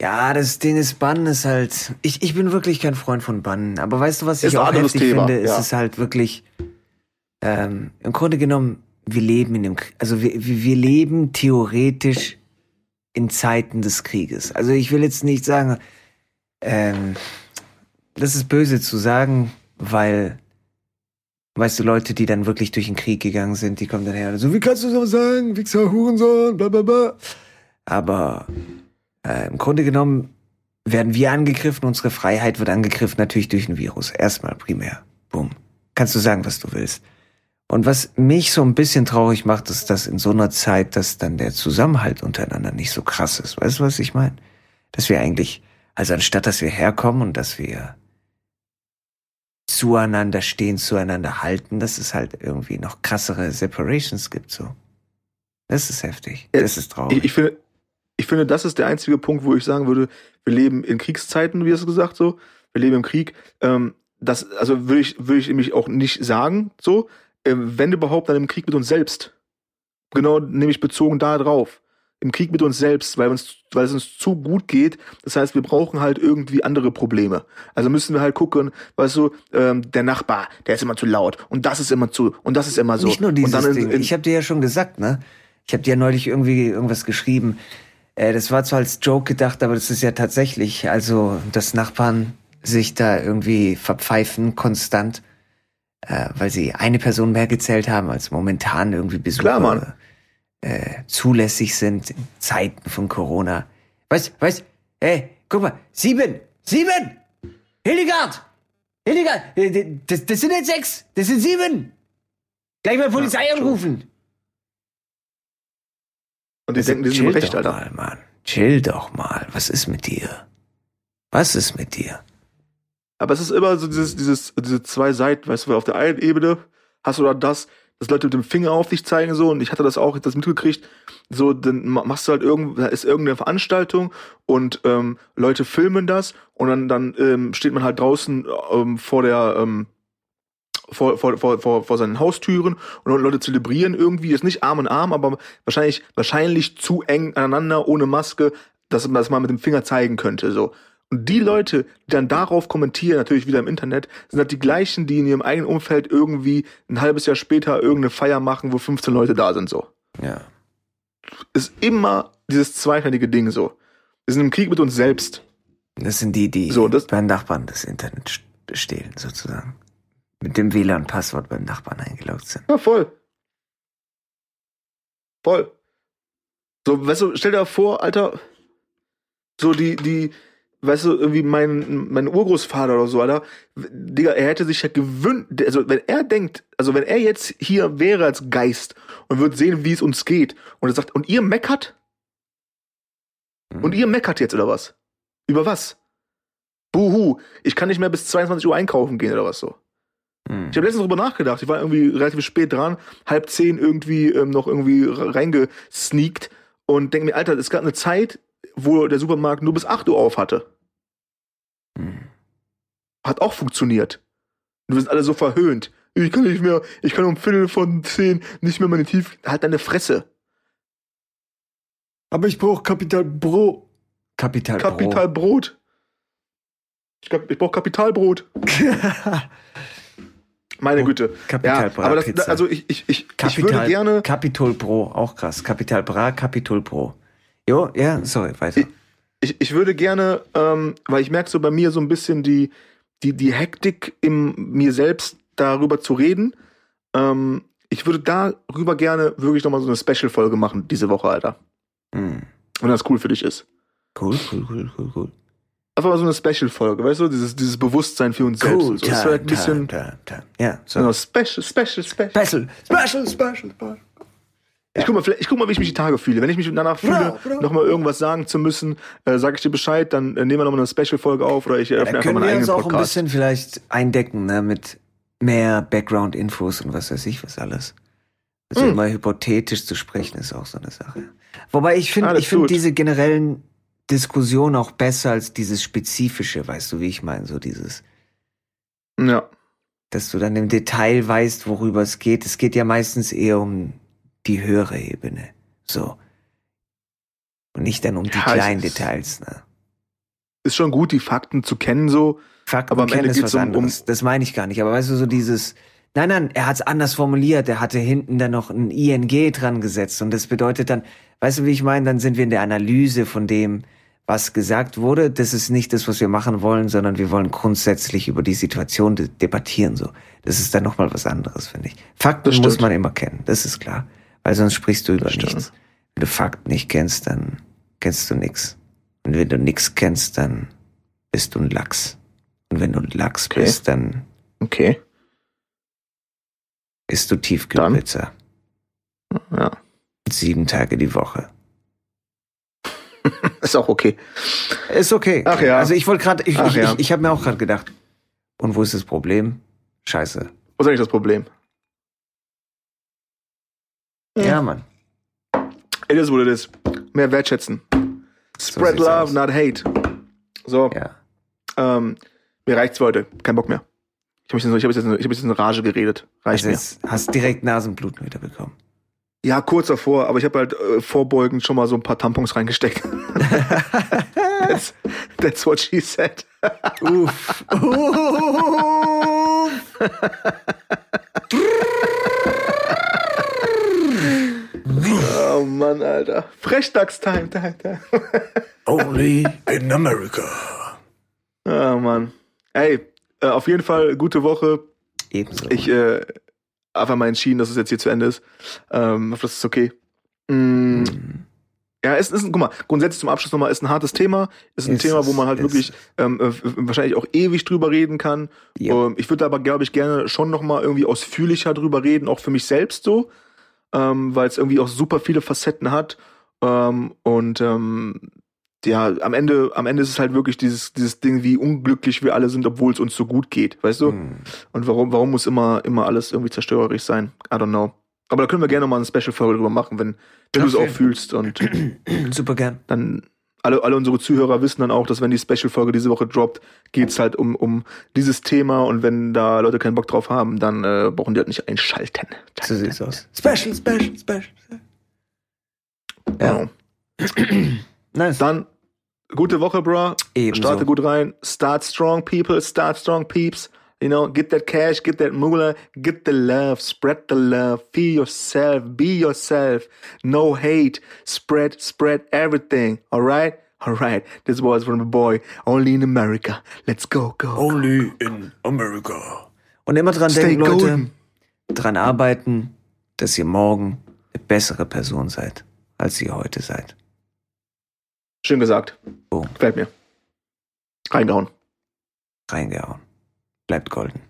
Ja, das Ding ist, Bannen ist halt. Ich, ich bin wirklich kein Freund von Bannen. Aber weißt du, was Ist ich ein auch anderes heftig Thema, finde? ja. Es ist halt wirklich. Ähm, Im Grunde genommen, wir leben in dem. Also wir, wir leben theoretisch in Zeiten des Krieges. Also ich will jetzt nicht sagen, ähm, das ist böse zu sagen, weil, weißt du, Leute, die dann wirklich durch den Krieg gegangen sind, die kommen dann her und so, wie kannst du sowas sagen? Wichser, Hurensohn, bla bla bla. Aber äh, im Grunde genommen werden wir angegriffen, unsere Freiheit wird angegriffen natürlich durch ein Virus. Erstmal primär. Boom. Kannst du sagen, was du willst. Und was mich so ein bisschen traurig macht, ist, dass in so einer Zeit, dass dann der Zusammenhalt untereinander nicht so krass ist. Weißt du, was ich meine? Dass wir eigentlich, also anstatt dass wir herkommen und dass wir zueinander stehen, zueinander halten, dass es halt irgendwie noch krassere Separations gibt, so. Das ist heftig. Das ist traurig. Ich, ich finde, ich finde, das ist der einzige Punkt, wo ich sagen würde, wir leben in Kriegszeiten, wie es gesagt so. Wir leben im Krieg. Ähm, das, also würde ich, würde ich nämlich auch nicht sagen, so. Ähm, wenn überhaupt, dann im Krieg mit uns selbst. Genau, nämlich bezogen da drauf. Im Krieg mit uns selbst, weil uns, weil es uns zu gut geht. Das heißt, wir brauchen halt irgendwie andere Probleme. Also müssen wir halt gucken, weißt du, ähm, der Nachbar, der ist immer zu laut und das ist immer zu und das ist immer so. Nicht nur dieses dann in, Ding. in, ich habe dir ja schon gesagt, ne? Ich habe dir ja neulich irgendwie irgendwas geschrieben. Äh, das war zwar als Joke gedacht, aber das ist ja tatsächlich, also dass Nachbarn sich da irgendwie verpfeifen konstant, äh, weil sie eine Person mehr gezählt haben, als momentan irgendwie Besucher. Äh, zulässig sind in Zeiten von Corona. Was, was? Hey, guck mal, sieben, sieben! Hildegard! Hildegard, äh, das, das sind jetzt sechs, das sind sieben! Gleich mal Polizei Ja, anrufen! und die Also, denken, die sind im chill Recht, doch Alter. mal, Mann. Chill doch mal. Was ist mit dir? Was ist mit dir? Aber es ist immer so dieses, dieses, diese zwei Seiten, weißt du, auf der einen Ebene hast du da das, dass Leute mit dem Finger auf dich zeigen so und ich hatte das auch das mitgekriegt, so dann ma- machst du halt irgend, ist irgendeine Veranstaltung und ähm, Leute filmen das und dann dann ähm, steht man halt draußen ähm, vor der ähm, vor, vor, vor, vor seinen Haustüren und Leute zelebrieren irgendwie, ist nicht Arm in Arm, aber wahrscheinlich, wahrscheinlich zu eng aneinander, ohne Maske, dass man das mal mit dem Finger zeigen könnte, so. Und die Leute, die dann darauf kommentieren, natürlich wieder im Internet, sind halt die gleichen, die in ihrem eigenen Umfeld irgendwie ein halbes Jahr später irgendeine Feier machen, wo 15 Leute da sind, so. Ja. Ist immer dieses zweischneidige Ding, so. Wir sind im Krieg mit uns selbst. Das sind die, die So, das- beim Nachbarn das Internet st- stehlen, sozusagen. Mit dem WLAN-Passwort beim Nachbarn eingeloggt sind. Ja, voll. Voll. So, weißt du, stell dir vor, Alter, so die, die, weißt du, irgendwie mein, mein Urgroßvater oder so, Alter, Digga, er hätte sich ja gewünscht, also wenn er denkt, also wenn er jetzt hier wäre als Geist und würde sehen, wie es uns geht, und er sagt, und ihr meckert? Und ihr meckert jetzt, oder was? Über was? Buhu, ich kann nicht mehr bis 22 Uhr einkaufen gehen, oder was so? Ich habe letztens drüber nachgedacht. Ich war irgendwie relativ spät dran, halb zehn irgendwie ähm, noch irgendwie re- reingesneakt und denke mir, Alter, es gab eine Zeit, wo der Supermarkt nur bis 8 Uhr auf hatte. Hm. Hat auch funktioniert. Und wir sind alle so verhöhnt. Ich kann nicht mehr, ich kann um Viertel von zehn nicht mehr meine Tief... Halt deine Fresse. Aber ich brauche Kapital Bro. Kapital, Kapitalbrot. Ich, ich brauche Kapitalbrot. Bro. Meine Oh, Güte. Kapital ja, Bra aber das, Pizza. also ich, ich, ich, ich Kapital, würde gerne... Capitol Pro, auch krass. Kapital Bra, Capitol Pro. Jo, ja, sorry, weiter. ich, ich würde gerne, ähm, weil ich merke so bei mir so ein bisschen die, die, die Hektik in mir selbst, darüber zu reden. Ähm, ich würde darüber gerne wirklich nochmal so eine Special-Folge machen, diese Woche, Alter. Hm. Wenn das cool für dich ist. Cool, cool, cool, cool, cool. Einfach mal so eine Special-Folge, weißt du? Dieses, dieses Bewusstsein für uns selbst. Und so. Das wäre ein bisschen. Ja, so. Genau, special, special, special. Special, special, special, special. Ich guck, mal, ich guck mal, wie ich mich die Tage fühle. Wenn ich mich danach fühle, nochmal irgendwas sagen zu müssen, äh, sage ich dir Bescheid, dann äh, nehmen wir nochmal eine Special-Folge auf oder ich eröffne Da einfach können meinen wir eigenen uns auch ein Podcast. bisschen vielleicht eindecken, ne, mit mehr Background-Infos und was weiß ich, was alles. Also Hm. immer hypothetisch zu sprechen ist auch so eine Sache. Wobei ich finde, ich finde diese generellen Diskussionen auch besser als dieses spezifische, weißt du, wie ich meine, so dieses, Ja. dass du dann im Detail weißt, worüber es geht. Es geht ja meistens eher um die höhere Ebene, so. Und nicht dann um die Ja, kleinen Details, ne. Ist schon gut, die Fakten zu kennen, so. Fakten Aber am kennen Ende ist was um- anderes. Das meine ich gar nicht. Aber weißt du, so dieses, nein, nein, er hat es anders formuliert. Er hatte hinten dann noch ein ING dran gesetzt. Und das bedeutet dann, weißt du, wie ich meine? Dann sind wir in der Analyse von dem, was gesagt wurde. Das ist nicht das, was wir machen wollen, sondern wir wollen grundsätzlich über die Situation de debattieren, so. Das ist dann nochmal was anderes, finde ich. Fakten muss man immer kennen. Das ist klar. Weil sonst sprichst du über stimmt. nichts. Wenn du Fakten nicht kennst, dann kennst du nix. Und wenn du nix kennst, dann bist du ein Lachs. Und wenn du ein Lachs Okay. bist, dann Okay. isst du Tiefkühlpizza. Ja. Sieben Tage die Woche. Ist auch okay. Ist okay. Ach ja. Also ich wollte gerade, ich, Ach ich, ja. ich, ich habe mir auch gerade gedacht. Und wo ist das Problem? Scheiße. Was ist eigentlich das Problem? Ja. Ja, Mann. It is what it is. Mehr wertschätzen. Spread sieht's love, aus. not hate. So, Ja. ähm, mir reicht's für heute. Kein Bock mehr. Ich habe jetzt, ich hab jetzt, ich hab jetzt in Rage geredet. Reicht Also mir. jetzt hast direkt Nasenbluten wieder bekommen. Ja, kurz davor, aber ich habe halt äh, vorbeugend schon mal so ein paar Tampons reingesteckt. that's, that's what she said. Uff. Oh Mann, Alter. Frechdachs-Time. time, time. Only in America. Oh Mann. Ey, äh, auf jeden Fall gute Woche. Ebenso. Ich äh, einfach mal entschieden, dass es jetzt hier zu Ende ist. Ähm, hoffe, das ist okay. Mm, Ja, es ist, ein- guck mal, grundsätzlich zum Abschluss nochmal, ist ein hartes Thema, ist ein Ist Thema, wo man halt ist wirklich ähm, äh, wahrscheinlich auch ewig drüber reden kann. Ja. Ähm, ich würde aber, glaube ich, gerne schon nochmal irgendwie ausführlicher drüber reden, auch für mich selbst so, ähm, weil es irgendwie auch super viele Facetten hat. Ähm, und ähm, ja, am Ende, am Ende ist es halt wirklich dieses, dieses Ding, wie unglücklich wir alle sind, obwohl es uns so gut geht, weißt du? Hm. Und warum, warum muss immer, immer alles irgendwie zerstörerisch sein? I don't know. Aber da können wir gerne mal eine Special-Folge drüber machen, wenn, wenn du es auch fühlst. Und Super gern. dann, alle, alle unsere Zuhörer wissen dann auch, dass wenn die Special-Folge diese Woche droppt, geht's halt um, um dieses Thema. Und wenn da Leute keinen Bock drauf haben, dann äh, brauchen die halt nicht einschalten. So sieht's aus. Special, special, special. Ja. Genau. Nice. Dann, gute Woche, bro. Ebenso. Starte gut rein. Start strong, people. Start strong, peeps. You know, get that cash, get that moolah, get the love, spread the love, be yourself, be yourself. No hate. Spread, spread everything. Alright? Alright. This was from the boy. Only in America. Let's go, go. Only in America. Und immer dran Stay denken, Leute, golden. dran arbeiten, dass ihr morgen eine bessere Person seid, als ihr heute seid. Schön gesagt. Boom. Gefällt mir. Reingehauen. Reingehauen. Bleibt golden.